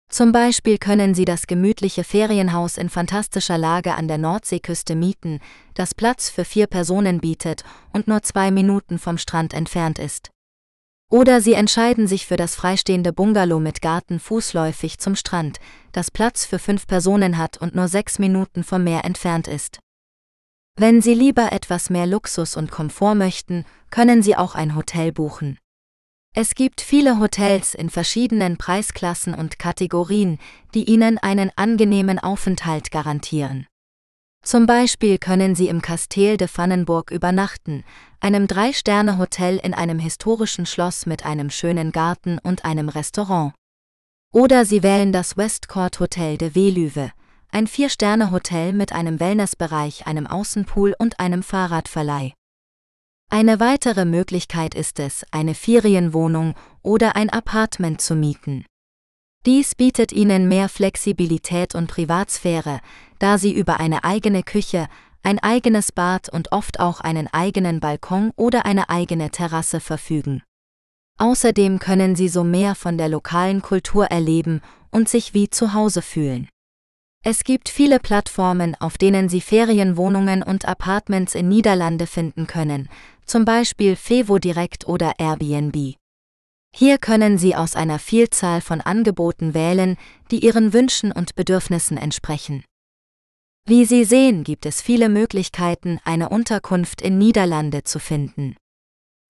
Zum Beispiel können Sie das gemütliche Ferienhaus in fantastischer Lage an der Nordseeküste mieten, das Platz für vier Personen bietet und nur zwei Minuten vom Strand entfernt ist. Oder Sie entscheiden sich für das freistehende Bungalow mit Garten fußläufig zum Strand, das Platz für fünf Personen hat und nur sechs Minuten vom Meer entfernt ist. Wenn Sie lieber etwas mehr Luxus und Komfort möchten, können Sie auch ein Hotel buchen. Es gibt viele Hotels in verschiedenen Preisklassen und Kategorien, die Ihnen einen angenehmen Aufenthalt garantieren. Zum Beispiel können Sie im Castel de Vannenburg übernachten, einem Drei-Sterne-Hotel in einem historischen Schloss mit einem schönen Garten und einem Restaurant. Oder Sie wählen das Westcourt Hotel de Velüve, ein Vier-Sterne-Hotel mit einem Wellnessbereich, einem Außenpool und einem Fahrradverleih. Eine weitere Möglichkeit ist es, eine Ferienwohnung oder ein Apartment zu mieten. Dies bietet ihnen mehr Flexibilität und Privatsphäre, da sie über eine eigene Küche, ein eigenes Bad und oft auch einen eigenen Balkon oder eine eigene Terrasse verfügen. Außerdem können sie so mehr von der lokalen Kultur erleben und sich wie zu Hause fühlen. Es gibt viele Plattformen, auf denen Sie Ferienwohnungen und Apartments in Niederlande finden können, zum Beispiel Fevo Direkt oder Airbnb. Hier können Sie aus einer Vielzahl von Angeboten wählen, die Ihren Wünschen und Bedürfnissen entsprechen. Wie Sie sehen, gibt es viele Möglichkeiten, eine Unterkunft in Niederlande zu finden.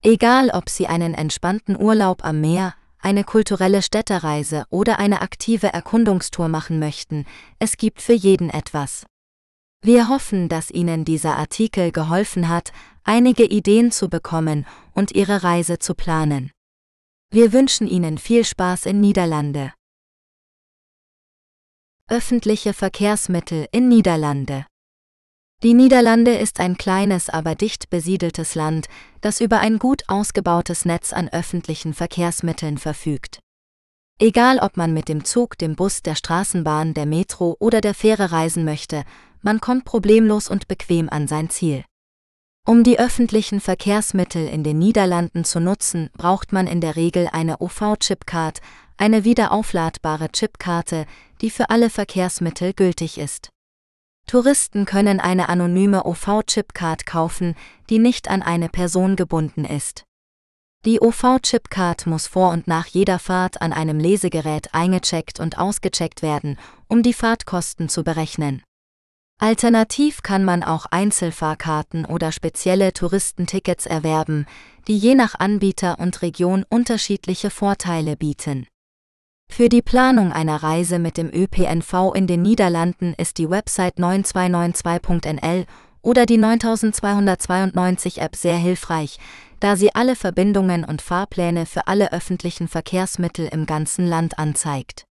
Egal, ob Sie einen entspannten Urlaub am Meer, eine kulturelle Städtereise oder eine aktive Erkundungstour machen möchten, es gibt für jeden etwas. Wir hoffen, dass Ihnen dieser Artikel geholfen hat, einige Ideen zu bekommen und Ihre Reise zu planen. Wir wünschen Ihnen viel Spaß in Niederlande. Öffentliche Verkehrsmittel in Niederlande die Niederlande ist ein kleines, aber dicht besiedeltes Land, das über ein gut ausgebautes Netz an öffentlichen Verkehrsmitteln verfügt. Egal ob man mit dem Zug, dem Bus, der Straßenbahn, der Metro oder der Fähre reisen möchte, man kommt problemlos und bequem an sein Ziel. Um die öffentlichen Verkehrsmittel in den Niederlanden zu nutzen, braucht man in der Regel eine OV-Chipcard, eine wiederaufladbare Chipkarte, die für alle Verkehrsmittel gültig ist. Touristen können eine anonyme OV-Chipcard kaufen, die nicht an eine Person gebunden ist. Die OV-Chipcard muss vor und nach jeder Fahrt an einem Lesegerät eingecheckt und ausgecheckt werden, um die Fahrtkosten zu berechnen. Alternativ kann man auch Einzelfahrkarten oder spezielle Touristentickets erwerben, die je nach Anbieter und Region unterschiedliche Vorteile bieten. Für die Planung einer Reise mit dem ÖPNV in den Niederlanden ist die Website 9292.nl oder die 9292 App sehr hilfreich, da sie alle Verbindungen und Fahrpläne für alle öffentlichen Verkehrsmittel im ganzen Land anzeigt.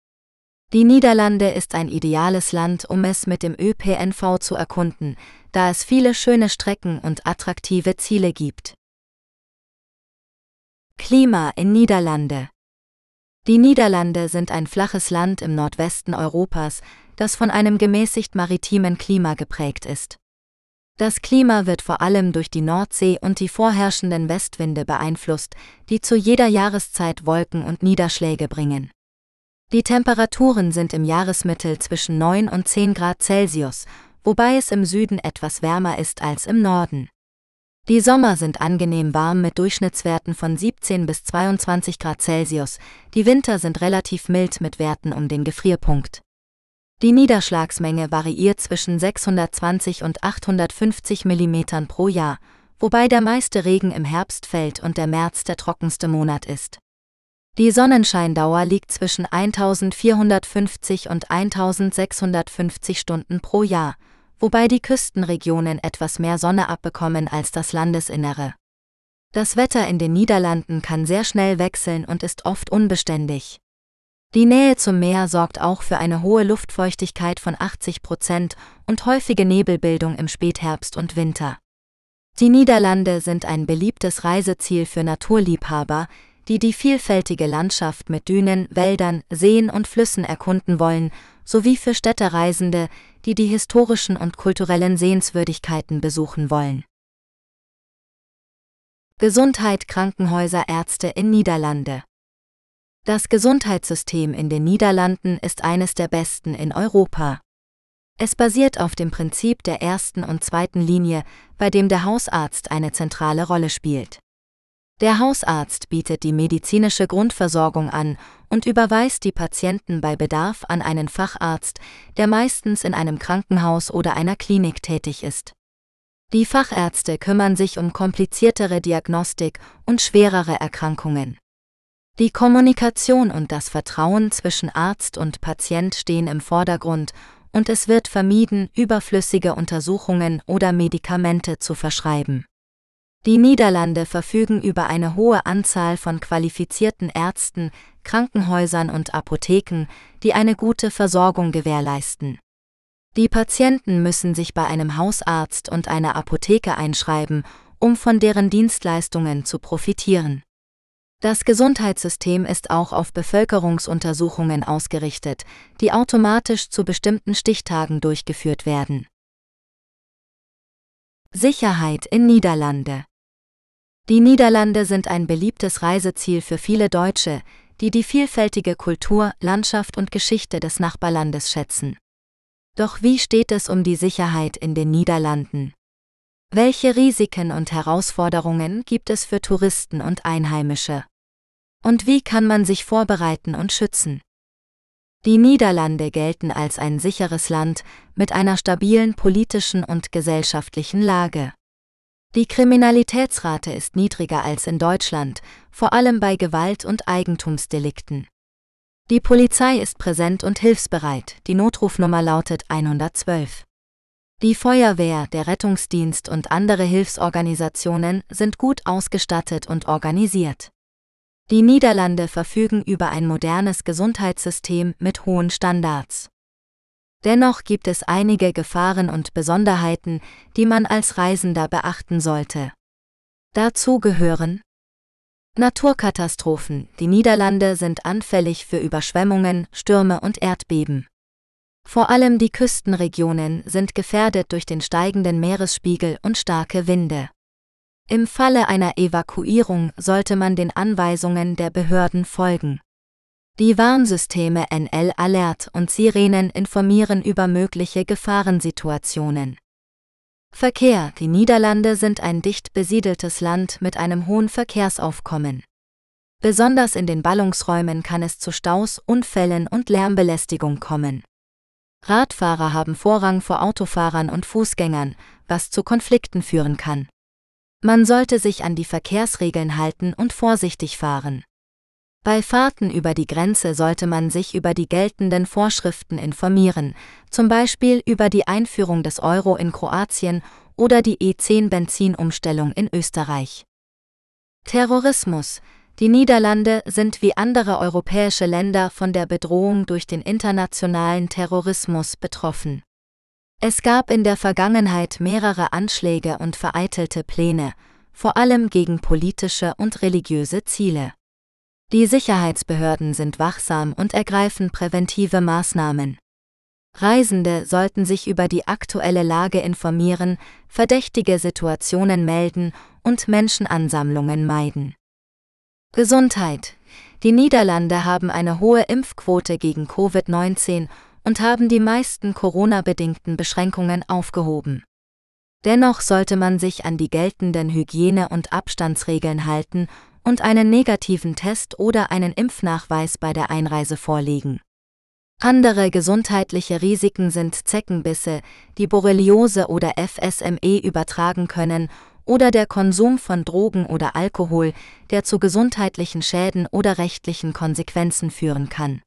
Die Niederlande ist ein ideales Land, um es mit dem ÖPNV zu erkunden, da es viele schöne Strecken und attraktive Ziele gibt. Klima in Niederlande die Niederlande sind ein flaches Land im Nordwesten Europas, das von einem gemäßigt maritimen Klima geprägt ist. Das Klima wird vor allem durch die Nordsee und die vorherrschenden Westwinde beeinflusst, die zu jeder Jahreszeit Wolken und Niederschläge bringen. Die Temperaturen sind im Jahresmittel zwischen 9 und 10 Grad Celsius, wobei es im Süden etwas wärmer ist als im Norden. Die Sommer sind angenehm warm mit Durchschnittswerten von 17 bis 22 Grad Celsius, die Winter sind relativ mild mit Werten um den Gefrierpunkt. Die Niederschlagsmenge variiert zwischen 620 und 850 mm pro Jahr, wobei der meiste Regen im Herbst fällt und der März der trockenste Monat ist. Die Sonnenscheindauer liegt zwischen 1450 und 1650 Stunden pro Jahr, wobei die Küstenregionen etwas mehr Sonne abbekommen als das Landesinnere. Das Wetter in den Niederlanden kann sehr schnell wechseln und ist oft unbeständig. Die Nähe zum Meer sorgt auch für eine hohe Luftfeuchtigkeit von 80 Prozent und häufige Nebelbildung im Spätherbst und Winter. Die Niederlande sind ein beliebtes Reiseziel für Naturliebhaber, die die vielfältige Landschaft mit Dünen, Wäldern, Seen und Flüssen erkunden wollen, sowie für Städtereisende, die die historischen und kulturellen Sehenswürdigkeiten besuchen wollen. Gesundheit Krankenhäuser Ärzte in Niederlande Das Gesundheitssystem in den Niederlanden ist eines der besten in Europa. Es basiert auf dem Prinzip der ersten und zweiten Linie, bei dem der Hausarzt eine zentrale Rolle spielt. Der Hausarzt bietet die medizinische Grundversorgung an und überweist die Patienten bei Bedarf an einen Facharzt, der meistens in einem Krankenhaus oder einer Klinik tätig ist. Die Fachärzte kümmern sich um kompliziertere Diagnostik und schwerere Erkrankungen. Die Kommunikation und das Vertrauen zwischen Arzt und Patient stehen im Vordergrund und es wird vermieden, überflüssige Untersuchungen oder Medikamente zu verschreiben. Die Niederlande verfügen über eine hohe Anzahl von qualifizierten Ärzten, Krankenhäusern und Apotheken, die eine gute Versorgung gewährleisten. Die Patienten müssen sich bei einem Hausarzt und einer Apotheke einschreiben, um von deren Dienstleistungen zu profitieren. Das Gesundheitssystem ist auch auf Bevölkerungsuntersuchungen ausgerichtet, die automatisch zu bestimmten Stichtagen durchgeführt werden. Sicherheit in Niederlande Die Niederlande sind ein beliebtes Reiseziel für viele Deutsche, die die vielfältige Kultur, Landschaft und Geschichte des Nachbarlandes schätzen. Doch wie steht es um die Sicherheit in den Niederlanden? Welche Risiken und Herausforderungen gibt es für Touristen und Einheimische? Und wie kann man sich vorbereiten und schützen? Die Niederlande gelten als ein sicheres Land mit einer stabilen politischen und gesellschaftlichen Lage. Die Kriminalitätsrate ist niedriger als in Deutschland, vor allem bei Gewalt- und Eigentumsdelikten. Die Polizei ist präsent und hilfsbereit, die Notrufnummer lautet 112. Die Feuerwehr, der Rettungsdienst und andere Hilfsorganisationen sind gut ausgestattet und organisiert. Die Niederlande verfügen über ein modernes Gesundheitssystem mit hohen Standards. Dennoch gibt es einige Gefahren und Besonderheiten, die man als Reisender beachten sollte. Dazu gehören Naturkatastrophen. Die Niederlande sind anfällig für Überschwemmungen, Stürme und Erdbeben. Vor allem die Küstenregionen sind gefährdet durch den steigenden Meeresspiegel und starke Winde. Im Falle einer Evakuierung sollte man den Anweisungen der Behörden folgen. Die Warnsysteme NL Alert und Sirenen informieren über mögliche Gefahrensituationen. Verkehr Die Niederlande sind ein dicht besiedeltes Land mit einem hohen Verkehrsaufkommen. Besonders in den Ballungsräumen kann es zu Staus, Unfällen und Lärmbelästigung kommen. Radfahrer haben Vorrang vor Autofahrern und Fußgängern, was zu Konflikten führen kann. Man sollte sich an die Verkehrsregeln halten und vorsichtig fahren. Bei Fahrten über die Grenze sollte man sich über die geltenden Vorschriften informieren, zum Beispiel über die Einführung des Euro in Kroatien oder die E10-Benzinumstellung in Österreich. Terrorismus die Niederlande sind wie andere europäische Länder von der Bedrohung durch den internationalen Terrorismus betroffen. Es gab in der Vergangenheit mehrere Anschläge und vereitelte Pläne, vor allem gegen politische und religiöse Ziele. Die Sicherheitsbehörden sind wachsam und ergreifen präventive Maßnahmen. Reisende sollten sich über die aktuelle Lage informieren, verdächtige Situationen melden und Menschenansammlungen meiden. Gesundheit. Die Niederlande haben eine hohe Impfquote gegen Covid-19 und haben die meisten Corona-bedingten Beschränkungen aufgehoben. Dennoch sollte man sich an die geltenden Hygiene- und Abstandsregeln halten und einen negativen Test oder einen Impfnachweis bei der Einreise vorlegen. Andere gesundheitliche Risiken sind Zeckenbisse, die Borreliose oder FSME übertragen können oder der Konsum von Drogen oder Alkohol, der zu gesundheitlichen Schäden oder rechtlichen Konsequenzen führen kann.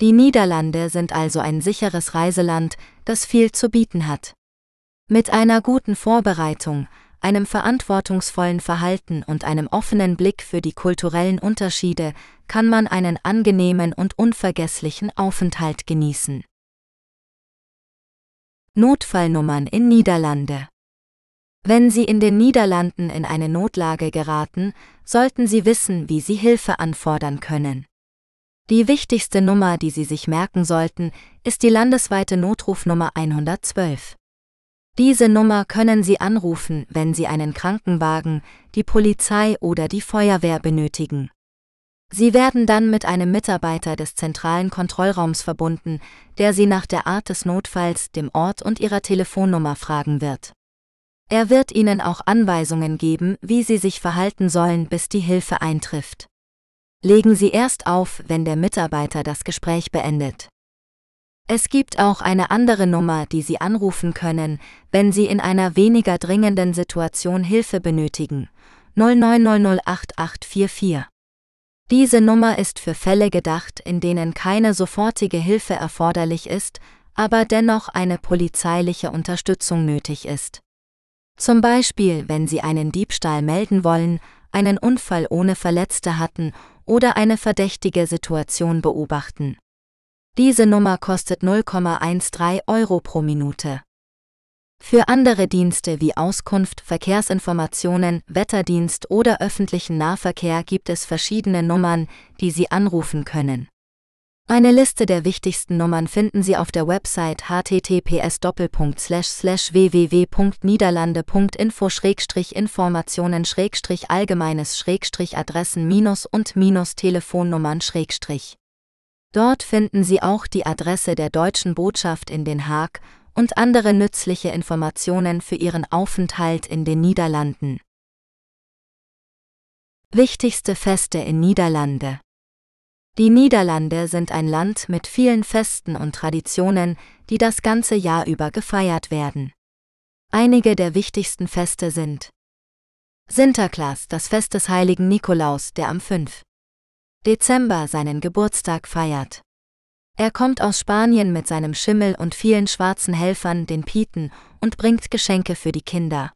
Die Niederlande sind also ein sicheres Reiseland, das viel zu bieten hat. Mit einer guten Vorbereitung, einem verantwortungsvollen Verhalten und einem offenen Blick für die kulturellen Unterschiede kann man einen angenehmen und unvergesslichen Aufenthalt genießen. Notfallnummern in Niederlande wenn Sie in den Niederlanden in eine Notlage geraten, sollten Sie wissen, wie Sie Hilfe anfordern können. Die wichtigste Nummer, die Sie sich merken sollten, ist die landesweite Notrufnummer 112. Diese Nummer können Sie anrufen, wenn Sie einen Krankenwagen, die Polizei oder die Feuerwehr benötigen. Sie werden dann mit einem Mitarbeiter des zentralen Kontrollraums verbunden, der Sie nach der Art des Notfalls, dem Ort und Ihrer Telefonnummer fragen wird. Er wird ihnen auch Anweisungen geben, wie sie sich verhalten sollen, bis die Hilfe eintrifft. Legen Sie erst auf, wenn der Mitarbeiter das Gespräch beendet. Es gibt auch eine andere Nummer, die Sie anrufen können, wenn Sie in einer weniger dringenden Situation Hilfe benötigen. 09008844. Diese Nummer ist für Fälle gedacht, in denen keine sofortige Hilfe erforderlich ist, aber dennoch eine polizeiliche Unterstützung nötig ist. Zum Beispiel, wenn Sie einen Diebstahl melden wollen, einen Unfall ohne Verletzte hatten oder eine verdächtige Situation beobachten. Diese Nummer kostet 0,13 Euro pro Minute. Für andere Dienste wie Auskunft, Verkehrsinformationen, Wetterdienst oder öffentlichen Nahverkehr gibt es verschiedene Nummern, die Sie anrufen können. Eine Liste der wichtigsten Nummern finden Sie auf der Website https www.niederlande.info informationen allgemeines adressen und telefonnummern Dort finden Sie auch die Adresse der deutschen Botschaft in Den Haag und andere nützliche Informationen für Ihren Aufenthalt in den Niederlanden. Wichtigste Feste in Niederlande Die Niederlande sind ein Land mit vielen Festen und Traditionen, die das ganze Jahr über gefeiert werden. Einige der wichtigsten Feste sind Sinterklaas, das Fest des heiligen Nikolaus, der am 5. Dezember seinen Geburtstag feiert. Er kommt aus Spanien mit seinem Schimmel und vielen schwarzen Helfern, den Pieten, und bringt Geschenke für die Kinder.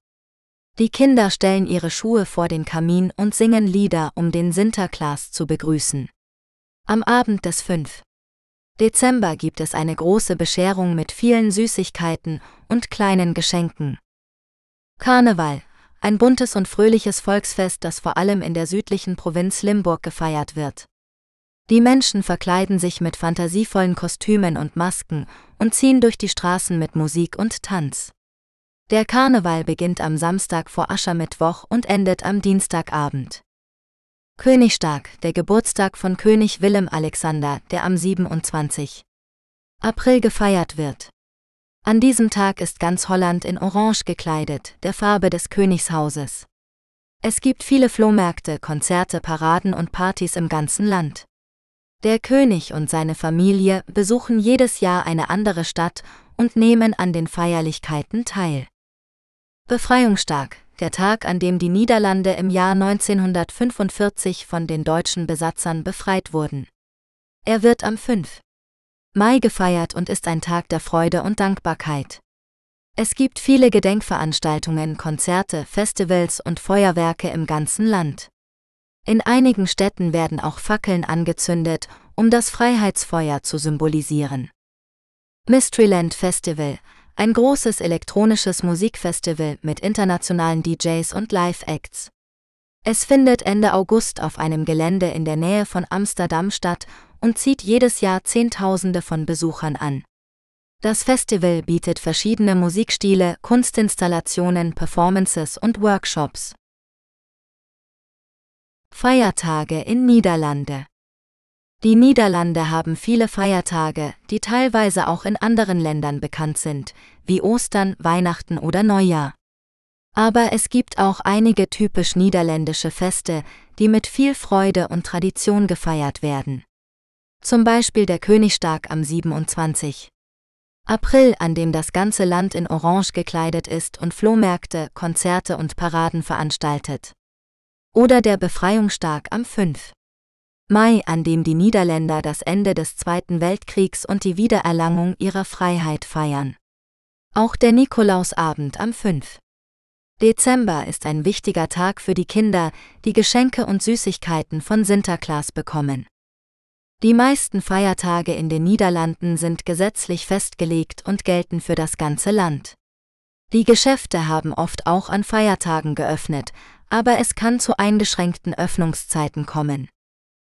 Die Kinder stellen ihre Schuhe vor den Kamin und singen Lieder, um den Sinterklaas zu begrüßen. Am Abend des 5. Dezember gibt es eine große Bescherung mit vielen Süßigkeiten und kleinen Geschenken. Karneval, ein buntes und fröhliches Volksfest, das vor allem in der südlichen Provinz Limburg gefeiert wird. Die Menschen verkleiden sich mit fantasievollen Kostümen und Masken und ziehen durch die Straßen mit Musik und Tanz. Der Karneval beginnt am Samstag vor Aschermittwoch und endet am Dienstagabend. Königstag, der Geburtstag von König Willem Alexander, der am 27. April gefeiert wird. An diesem Tag ist ganz Holland in Orange gekleidet, der Farbe des Königshauses. Es gibt viele Flohmärkte, Konzerte, Paraden und Partys im ganzen Land. Der König und seine Familie besuchen jedes Jahr eine andere Stadt und nehmen an den Feierlichkeiten teil. Befreiungstag, der Tag, an dem die Niederlande im Jahr 1945 von den deutschen Besatzern befreit wurden. Er wird am 5. Mai gefeiert und ist ein Tag der Freude und Dankbarkeit. Es gibt viele Gedenkveranstaltungen, Konzerte, Festivals und Feuerwerke im ganzen Land. In einigen Städten werden auch Fackeln angezündet, um das Freiheitsfeuer zu symbolisieren. Mysteryland Festival, ein großes elektronisches Musikfestival mit internationalen DJs und Live-Acts. Es findet Ende August auf einem Gelände in der Nähe von Amsterdam statt und zieht jedes Jahr Zehntausende von Besuchern an. Das Festival bietet verschiedene Musikstile, Kunstinstallationen, Performances und Workshops. Feiertage in Niederlande Die Niederlande haben viele Feiertage, die teilweise auch in anderen Ländern bekannt sind, wie Ostern, Weihnachten oder Neujahr. Aber es gibt auch einige typisch niederländische Feste, die mit viel Freude und Tradition gefeiert werden. Zum Beispiel der Königstag am 27. April, an dem das ganze Land in Orange gekleidet ist und Flohmärkte, Konzerte und Paraden veranstaltet oder der Befreiungstag am 5. Mai, an dem die Niederländer das Ende des Zweiten Weltkriegs und die Wiedererlangung ihrer Freiheit feiern. Auch der Nikolausabend am 5. Dezember ist ein wichtiger Tag für die Kinder, die Geschenke und Süßigkeiten von Sinterklaas bekommen. Die meisten Feiertage in den Niederlanden sind gesetzlich festgelegt und gelten für das ganze Land. Die Geschäfte haben oft auch an Feiertagen geöffnet, aber es kann zu eingeschränkten Öffnungszeiten kommen.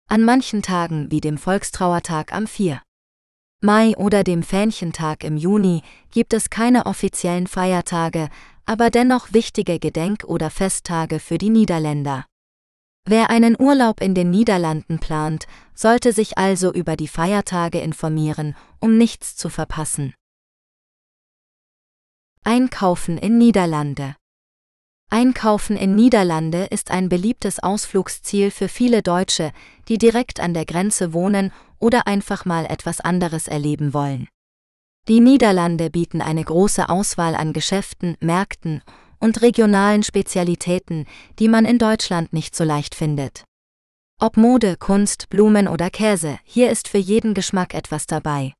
An manchen Tagen wie dem Volkstrauertag am 4. Mai oder dem Fähnchentag im Juni gibt es keine offiziellen Feiertage, aber dennoch wichtige Gedenk- oder Festtage für die Niederländer. Wer einen Urlaub in den Niederlanden plant, sollte sich also über die Feiertage informieren, um nichts zu verpassen. Einkaufen in Niederlande Einkaufen in Niederlande ist ein beliebtes Ausflugsziel für viele Deutsche, die direkt an der Grenze wohnen oder einfach mal etwas anderes erleben wollen. Die Niederlande bieten eine große Auswahl an Geschäften, Märkten und regionalen Spezialitäten, die man in Deutschland nicht so leicht findet. Ob Mode, Kunst, Blumen oder Käse, hier ist für jeden Geschmack etwas dabei.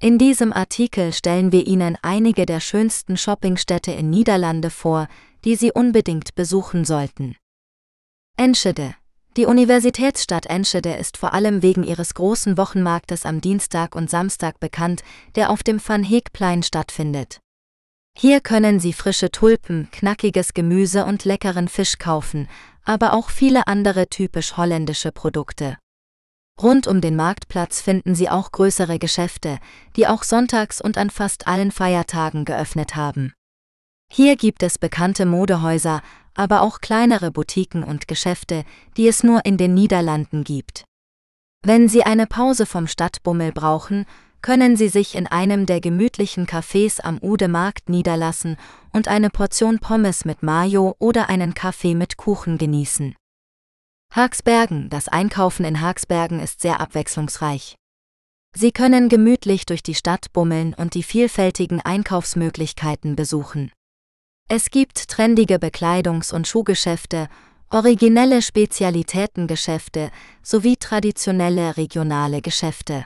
In diesem Artikel stellen wir Ihnen einige der schönsten Shoppingstädte in Niederlande vor, die Sie unbedingt besuchen sollten. Enschede. Die Universitätsstadt Enschede ist vor allem wegen ihres großen Wochenmarktes am Dienstag und Samstag bekannt, der auf dem Van Heekplein stattfindet. Hier können Sie frische Tulpen, knackiges Gemüse und leckeren Fisch kaufen, aber auch viele andere typisch holländische Produkte. Rund um den Marktplatz finden Sie auch größere Geschäfte, die auch sonntags und an fast allen Feiertagen geöffnet haben. Hier gibt es bekannte Modehäuser, aber auch kleinere Boutiquen und Geschäfte, die es nur in den Niederlanden gibt. Wenn Sie eine Pause vom Stadtbummel brauchen, können Sie sich in einem der gemütlichen Cafés am Ude Markt niederlassen und eine Portion Pommes mit Mayo oder einen Kaffee mit Kuchen genießen. Haagsbergen, das Einkaufen in Haagsbergen ist sehr abwechslungsreich. Sie können gemütlich durch die Stadt bummeln und die vielfältigen Einkaufsmöglichkeiten besuchen. Es gibt trendige Bekleidungs- und Schuhgeschäfte, originelle Spezialitätengeschäfte sowie traditionelle regionale Geschäfte.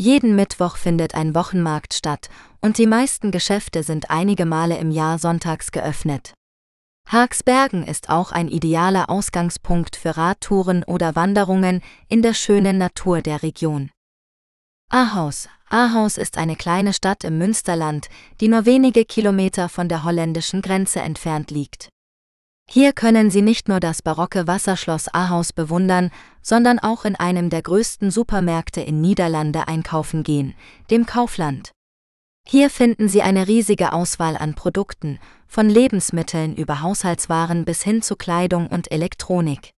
Jeden Mittwoch findet ein Wochenmarkt statt und die meisten Geschäfte sind einige Male im Jahr sonntags geöffnet. Haagsbergen ist auch ein idealer Ausgangspunkt für Radtouren oder Wanderungen in der schönen Natur der Region. Ahaus. Ahaus ist eine kleine Stadt im Münsterland, die nur wenige Kilometer von der holländischen Grenze entfernt liegt. Hier können Sie nicht nur das barocke Wasserschloss Ahaus bewundern, sondern auch in einem der größten Supermärkte in Niederlande einkaufen gehen, dem Kaufland. Hier finden Sie eine riesige Auswahl an Produkten, von Lebensmitteln über Haushaltswaren bis hin zu Kleidung und Elektronik.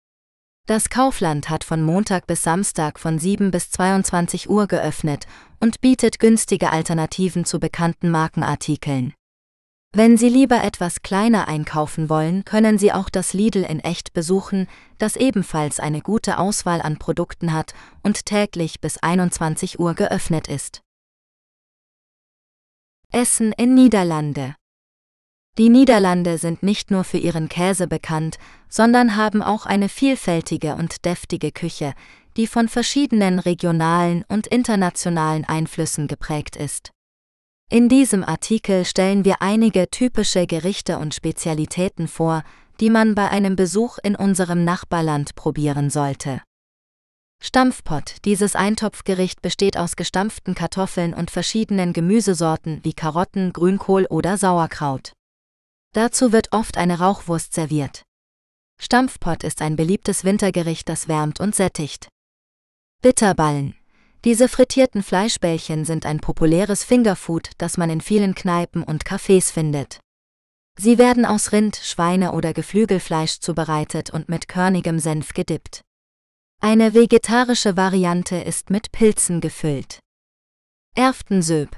Das Kaufland hat von Montag bis Samstag von 7 bis 22 Uhr geöffnet und bietet günstige Alternativen zu bekannten Markenartikeln. Wenn Sie lieber etwas kleiner einkaufen wollen, können Sie auch das Lidl in echt besuchen, das ebenfalls eine gute Auswahl an Produkten hat und täglich bis 21 Uhr geöffnet ist. Essen in Niederlande die Niederlande sind nicht nur für ihren Käse bekannt, sondern haben auch eine vielfältige und deftige Küche, die von verschiedenen regionalen und internationalen Einflüssen geprägt ist. In diesem Artikel stellen wir einige typische Gerichte und Spezialitäten vor, die man bei einem Besuch in unserem Nachbarland probieren sollte. Stampfpott. Dieses Eintopfgericht besteht aus gestampften Kartoffeln und verschiedenen Gemüsesorten wie Karotten, Grünkohl oder Sauerkraut. Dazu wird oft eine Rauchwurst serviert. Stampfpott ist ein beliebtes Wintergericht, das wärmt und sättigt. Bitterballen. Diese frittierten Fleischbällchen sind ein populäres Fingerfood, das man in vielen Kneipen und Cafés findet. Sie werden aus Rind, Schweine oder Geflügelfleisch zubereitet und mit körnigem Senf gedippt. Eine vegetarische Variante ist mit Pilzen gefüllt. Erftensöb.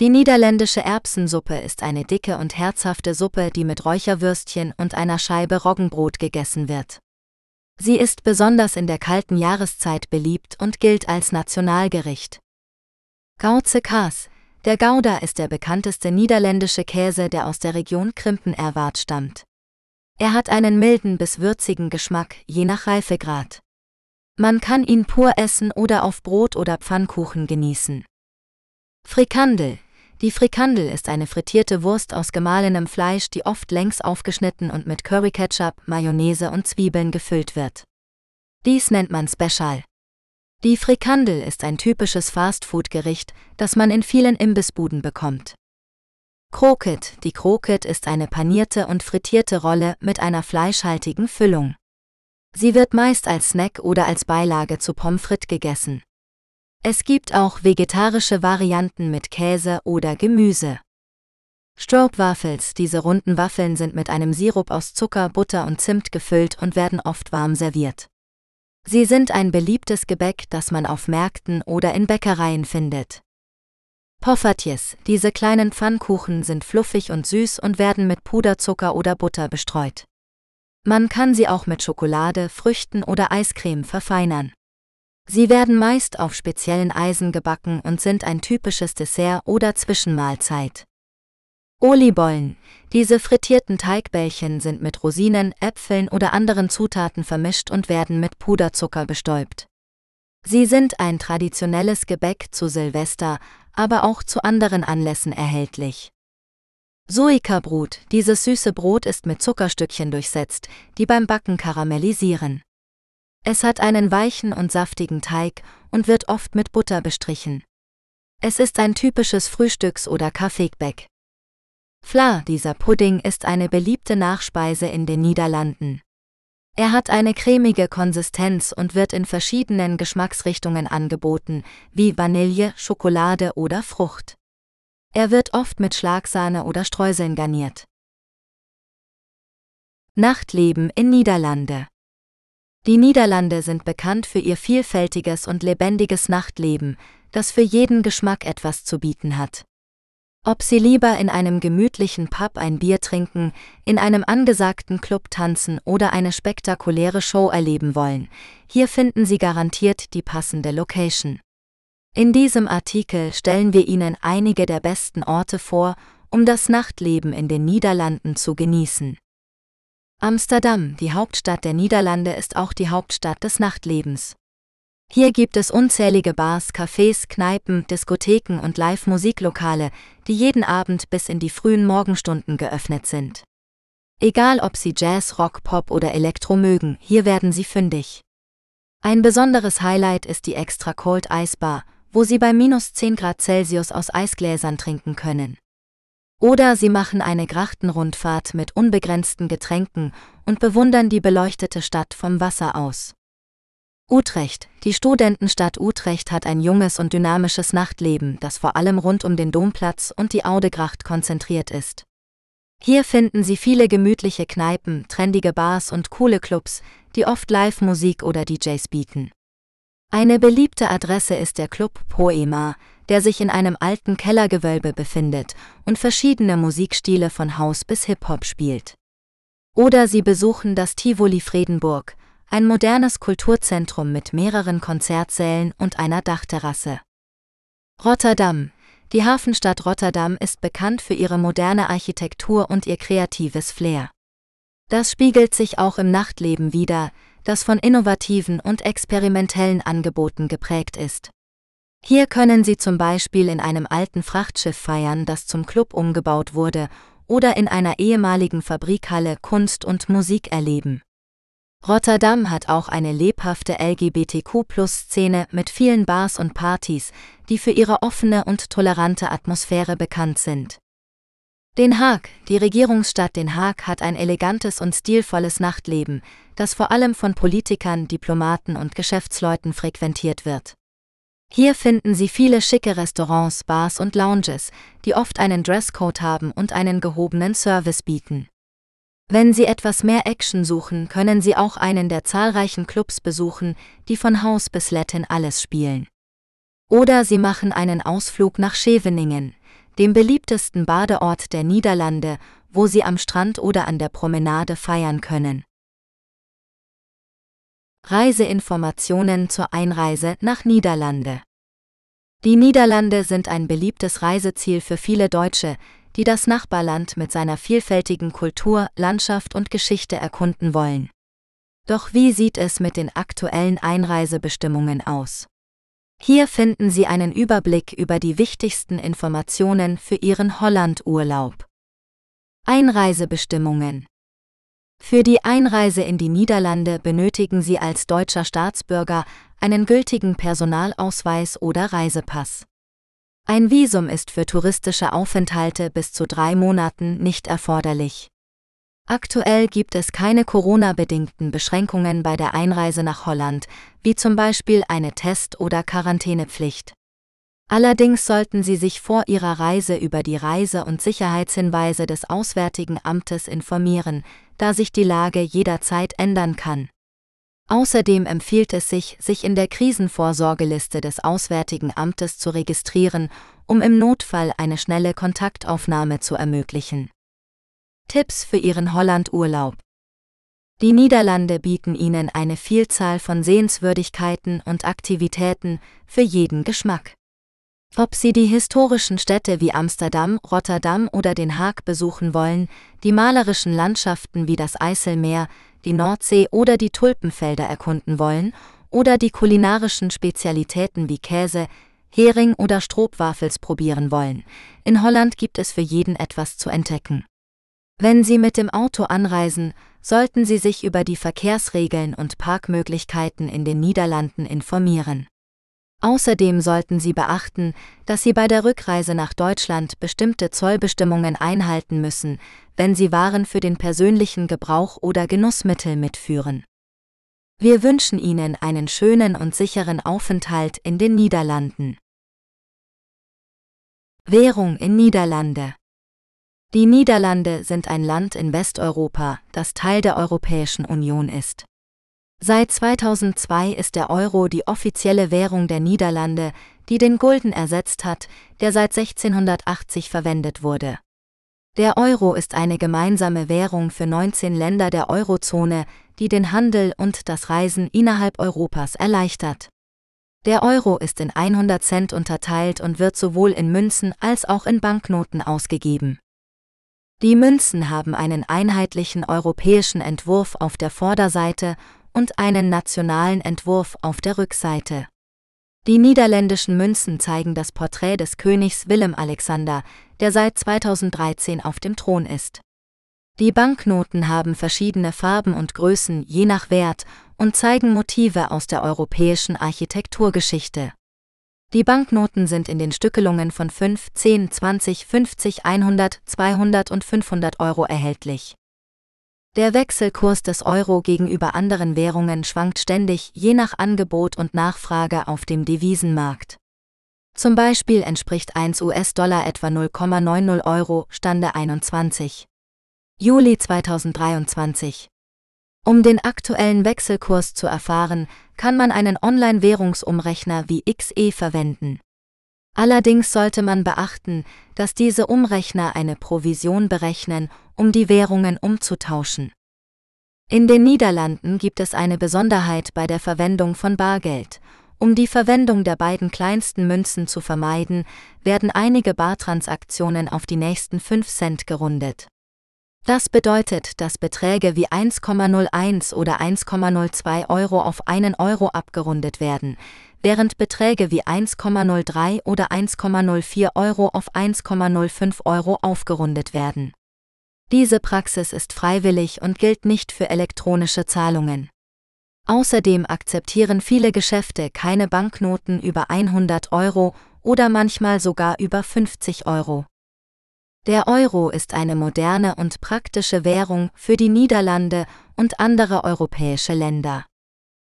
Die niederländische Erbsensuppe ist eine dicke und herzhafte Suppe, die mit Räucherwürstchen und einer Scheibe Roggenbrot gegessen wird. Sie ist besonders in der kalten Jahreszeit beliebt und gilt als Nationalgericht. Gauze Kaas. Der Gouda ist der bekannteste niederländische Käse, der aus der Region Krimpenerwart stammt. Er hat einen milden bis würzigen Geschmack, je nach Reifegrad. Man kann ihn pur essen oder auf Brot oder Pfannkuchen genießen. Frikandel, die Frikandel ist eine frittierte Wurst aus gemahlenem Fleisch, die oft längs aufgeschnitten und mit Curry-Ketchup, Mayonnaise und Zwiebeln gefüllt wird. Dies nennt man Special. Die Frikandel ist ein typisches Fastfood-Gericht, das man in vielen Imbissbuden bekommt. Kroket. Die Kroket ist eine panierte und frittierte Rolle mit einer fleischhaltigen Füllung. Sie wird meist als Snack oder als Beilage zu Pommes frites gegessen. Es gibt auch vegetarische Varianten mit Käse oder Gemüse. Stroopwafels, diese runden Waffeln sind mit einem Sirup aus Zucker, Butter und Zimt gefüllt und werden oft warm serviert. Sie sind ein beliebtes Gebäck, das man auf Märkten oder in Bäckereien findet. Poffertjes, diese kleinen Pfannkuchen sind fluffig und süß und werden mit Puderzucker oder Butter bestreut. Man kann sie auch mit Schokolade, Früchten oder Eiscreme verfeinern. Sie werden meist auf speziellen Eisen gebacken und sind ein typisches Dessert oder Zwischenmahlzeit. Olibollen. Diese frittierten Teigbällchen sind mit Rosinen, Äpfeln oder anderen Zutaten vermischt und werden mit Puderzucker bestäubt. Sie sind ein traditionelles Gebäck zu Silvester, aber auch zu anderen Anlässen erhältlich. Suika-Brot. Dieses süße Brot ist mit Zuckerstückchen durchsetzt, die beim Backen karamellisieren. Es hat einen weichen und saftigen Teig und wird oft mit Butter bestrichen. Es ist ein typisches Frühstücks- oder Kaffeegebäck. Fla, dieser Pudding ist eine beliebte Nachspeise in den Niederlanden. Er hat eine cremige Konsistenz und wird in verschiedenen Geschmacksrichtungen angeboten, wie Vanille, Schokolade oder Frucht. Er wird oft mit Schlagsahne oder Streuseln garniert. Nachtleben in Niederlande Die Niederlande sind bekannt für ihr vielfältiges und lebendiges Nachtleben, das für jeden Geschmack etwas zu bieten hat. Ob Sie lieber in einem gemütlichen Pub ein Bier trinken, in einem angesagten Club tanzen oder eine spektakuläre Show erleben wollen, hier finden Sie garantiert die passende Location. In diesem Artikel stellen wir Ihnen einige der besten Orte vor, um das Nachtleben in den Niederlanden zu genießen. Amsterdam, die Hauptstadt der Niederlande, ist auch die Hauptstadt des Nachtlebens. Hier gibt es unzählige Bars, Cafés, Kneipen, Diskotheken und Live-Musiklokale, die jeden Abend bis in die frühen Morgenstunden geöffnet sind. Egal ob Sie Jazz, Rock, Pop oder Elektro mögen, hier werden Sie fündig. Ein besonderes Highlight ist die Extra Cold Ice Bar, wo Sie bei minus 10 Grad Celsius aus Eisgläsern trinken können. Oder Sie machen eine Grachtenrundfahrt mit unbegrenzten Getränken und bewundern die beleuchtete Stadt vom Wasser aus. Utrecht, die Studentenstadt Utrecht hat ein junges und dynamisches Nachtleben, das vor allem rund um den Domplatz und die Audegracht konzentriert ist. Hier finden Sie viele gemütliche Kneipen, trendige Bars und coole Clubs, die oft Live-Musik oder DJs bieten. Eine beliebte Adresse ist der Club Poema, der sich in einem alten Kellergewölbe befindet und verschiedene Musikstile von House bis Hip-Hop spielt. Oder Sie besuchen das Tivoli Fredenburg, ein modernes Kulturzentrum mit mehreren Konzertsälen und einer Dachterrasse. Rotterdam. Die Hafenstadt Rotterdam ist bekannt für ihre moderne Architektur und ihr kreatives Flair. Das spiegelt sich auch im Nachtleben wider, das von innovativen und experimentellen Angeboten geprägt ist. Hier können Sie zum Beispiel in einem alten Frachtschiff feiern, das zum Club umgebaut wurde, oder in einer ehemaligen Fabrikhalle Kunst und Musik erleben. Rotterdam hat auch eine lebhafte LGBTQ-Plus-Szene mit vielen Bars und Partys, die für ihre offene und tolerante Atmosphäre bekannt sind. Den Haag, die Regierungsstadt Den Haag hat ein elegantes und stilvolles Nachtleben, das vor allem von Politikern, Diplomaten und Geschäftsleuten frequentiert wird. Hier finden Sie viele schicke Restaurants, Bars und Lounges, die oft einen Dresscode haben und einen gehobenen Service bieten. Wenn Sie etwas mehr Action suchen, können Sie auch einen der zahlreichen Clubs besuchen, die von Haus bis Latin alles spielen. Oder Sie machen einen Ausflug nach Scheveningen, dem beliebtesten Badeort der Niederlande, wo Sie am Strand oder an der Promenade feiern können. Reiseinformationen zur Einreise nach Niederlande. Die Niederlande sind ein beliebtes Reiseziel für viele Deutsche, die das Nachbarland mit seiner vielfältigen Kultur, Landschaft und Geschichte erkunden wollen. Doch wie sieht es mit den aktuellen Einreisebestimmungen aus? Hier finden Sie einen Überblick über die wichtigsten Informationen für Ihren Hollandurlaub. Einreisebestimmungen Für die Einreise in die Niederlande benötigen Sie als deutscher Staatsbürger einen gültigen Personalausweis oder Reisepass. Ein Visum ist für touristische Aufenthalte bis zu drei Monaten nicht erforderlich. Aktuell gibt es keine Corona-bedingten Beschränkungen bei der Einreise nach Holland, wie zum Beispiel eine Test- oder Quarantänepflicht. Allerdings sollten Sie sich vor Ihrer Reise über die Reise- und Sicherheitshinweise des Auswärtigen Amtes informieren, da sich die Lage jederzeit ändern kann. Außerdem empfiehlt es sich, sich in der Krisenvorsorgeliste des Auswärtigen Amtes zu registrieren, um im Notfall eine schnelle Kontaktaufnahme zu ermöglichen. Tipps für Ihren Hollandurlaub Die Niederlande bieten Ihnen eine Vielzahl von Sehenswürdigkeiten und Aktivitäten für jeden Geschmack. Ob Sie die historischen Städte wie Amsterdam, Rotterdam oder Den Haag besuchen wollen, die malerischen Landschaften wie das Eiselmeer, die Nordsee oder die Tulpenfelder erkunden wollen oder die kulinarischen Spezialitäten wie Käse, Hering oder Stroopwafels probieren wollen. In Holland gibt es für jeden etwas zu entdecken. Wenn Sie mit dem Auto anreisen, sollten Sie sich über die Verkehrsregeln und Parkmöglichkeiten in den Niederlanden informieren. Außerdem sollten Sie beachten, dass Sie bei der Rückreise nach Deutschland bestimmte Zollbestimmungen einhalten müssen, wenn Sie Waren für den persönlichen Gebrauch oder Genussmittel mitführen. Wir wünschen Ihnen einen schönen und sicheren Aufenthalt in den Niederlanden. Währung in Niederlande Die Niederlande sind ein Land in Westeuropa, das Teil der Europäischen Union ist. Seit 2002 ist der Euro die offizielle Währung der Niederlande, die den Gulden ersetzt hat, der seit 1680 verwendet wurde. Der Euro ist eine gemeinsame Währung für 19 Länder der Eurozone, die den Handel und das Reisen innerhalb Europas erleichtert. Der Euro ist in 100 Cent unterteilt und wird sowohl in Münzen als auch in Banknoten ausgegeben. Die Münzen haben einen einheitlichen europäischen Entwurf auf der Vorderseite und einen nationalen Entwurf auf der Rückseite. Die niederländischen Münzen zeigen das Porträt des Königs Willem Alexander, der seit 2013 auf dem Thron ist. Die Banknoten haben verschiedene Farben und Größen je nach Wert und zeigen Motive aus der europäischen Architekturgeschichte. Die Banknoten sind in den Stückelungen von 5, 10, 20, 50, 100, 200 und 500 Euro erhältlich. Der Wechselkurs des Euro gegenüber anderen Währungen schwankt ständig je nach Angebot und Nachfrage auf dem Devisenmarkt. Zum Beispiel entspricht 1 US-Dollar etwa 0,90 Euro, Stande 21. Juli 2023. Um den aktuellen Wechselkurs zu erfahren, kann man einen Online-Währungsumrechner wie XE verwenden. Allerdings sollte man beachten, dass diese Umrechner eine Provision berechnen, um die Währungen umzutauschen. In den Niederlanden gibt es eine Besonderheit bei der Verwendung von Bargeld. Um die Verwendung der beiden kleinsten Münzen zu vermeiden, werden einige Bartransaktionen auf die nächsten 5 Cent gerundet. Das bedeutet, dass Beträge wie 1,01 oder 1,02 Euro auf einen Euro abgerundet werden, während Beträge wie 1,03 oder 1,04 Euro auf 1,05 Euro aufgerundet werden. Diese Praxis ist freiwillig und gilt nicht für elektronische Zahlungen. Außerdem akzeptieren viele Geschäfte keine Banknoten über 100 Euro oder manchmal sogar über 50 Euro. Der Euro ist eine moderne und praktische Währung für die Niederlande und andere europäische Länder.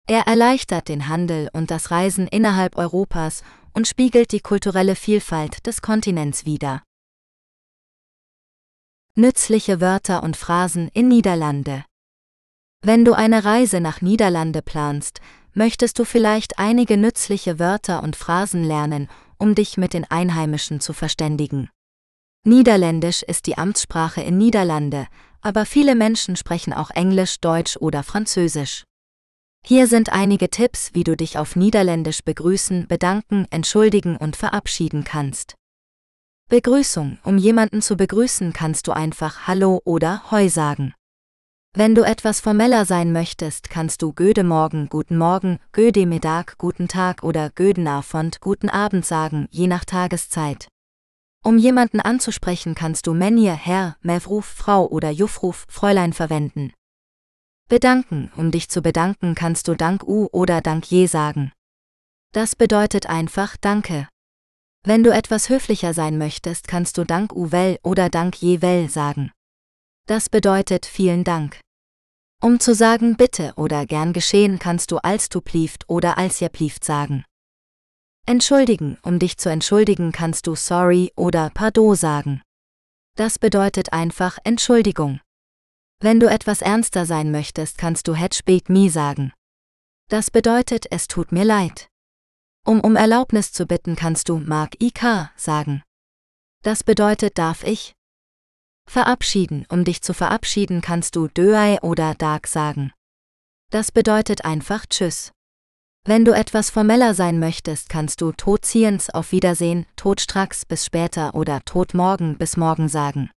Er erleichtert den Handel und das Reisen innerhalb Europas und spiegelt die kulturelle Vielfalt des Kontinents wider. Nützliche Wörter und Phrasen in Niederlande. Wenn du eine Reise nach Niederlande planst, möchtest du vielleicht einige nützliche Wörter und Phrasen lernen, um dich mit den Einheimischen zu verständigen. Niederländisch ist die Amtssprache in Niederlande, aber viele Menschen sprechen auch Englisch, Deutsch oder Französisch. Hier sind einige Tipps, wie du dich auf Niederländisch begrüßen, bedanken, entschuldigen und verabschieden kannst. Begrüßung. Um jemanden zu begrüßen, kannst du einfach Hallo oder Hoi sagen. Wenn du etwas formeller sein möchtest, kannst du Göde Morgen, Guten Morgen, Göde Mittag, Guten Tag oder Göden Abend, Guten Abend sagen, je nach Tageszeit. Um jemanden anzusprechen, kannst du Menje, Herr, Mevruf, Frau oder Jufruf, Fräulein verwenden. Bedanken, um dich zu bedanken, kannst du Dank U oder Dank Je sagen. Das bedeutet einfach Danke. Wenn du etwas höflicher sein möchtest, kannst du Dank U well oder Dank Je well sagen. Das bedeutet vielen Dank. Um zu sagen Bitte oder gern geschehen, kannst du als du plieft oder als ihr plieft sagen. Entschuldigen, um dich zu entschuldigen, kannst du sorry oder pardon sagen. Das bedeutet einfach Entschuldigung. Wenn du etwas ernster sein möchtest, kannst du het spät me sagen. Das bedeutet, es tut mir leid. Um um Erlaubnis zu bitten, kannst du mag ik sagen. Das bedeutet, darf ich? Verabschieden, um dich zu verabschieden, kannst du döei oder dag sagen. Das bedeutet einfach Tschüss. Wenn du etwas formeller sein möchtest, kannst du totziehens auf Wiedersehen, totstracks bis später oder totmorgen bis morgen sagen.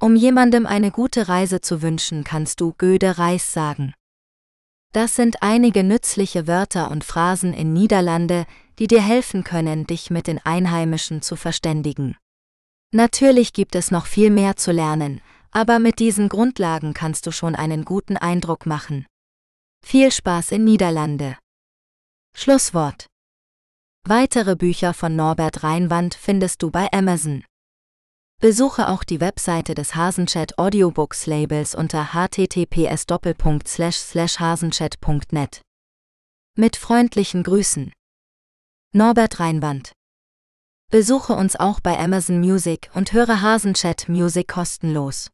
Um jemandem eine gute Reise zu wünschen, kannst du Göde Reis sagen. Das sind einige nützliche Wörter und Phrasen in Niederlande, die dir helfen können, dich mit den Einheimischen zu verständigen. Natürlich gibt es noch viel mehr zu lernen, aber mit diesen Grundlagen kannst du schon einen guten Eindruck machen. Viel Spaß in Niederlande. Schlusswort Weitere Bücher von Norbert Reinwand findest du bei Amazon. Besuche auch die Webseite des Hasenchat Audiobooks Labels unter https://hasenchat.net. Mit freundlichen Grüßen. Norbert Reinwand. Besuche uns auch bei Amazon Music und höre Hasenchat Music kostenlos.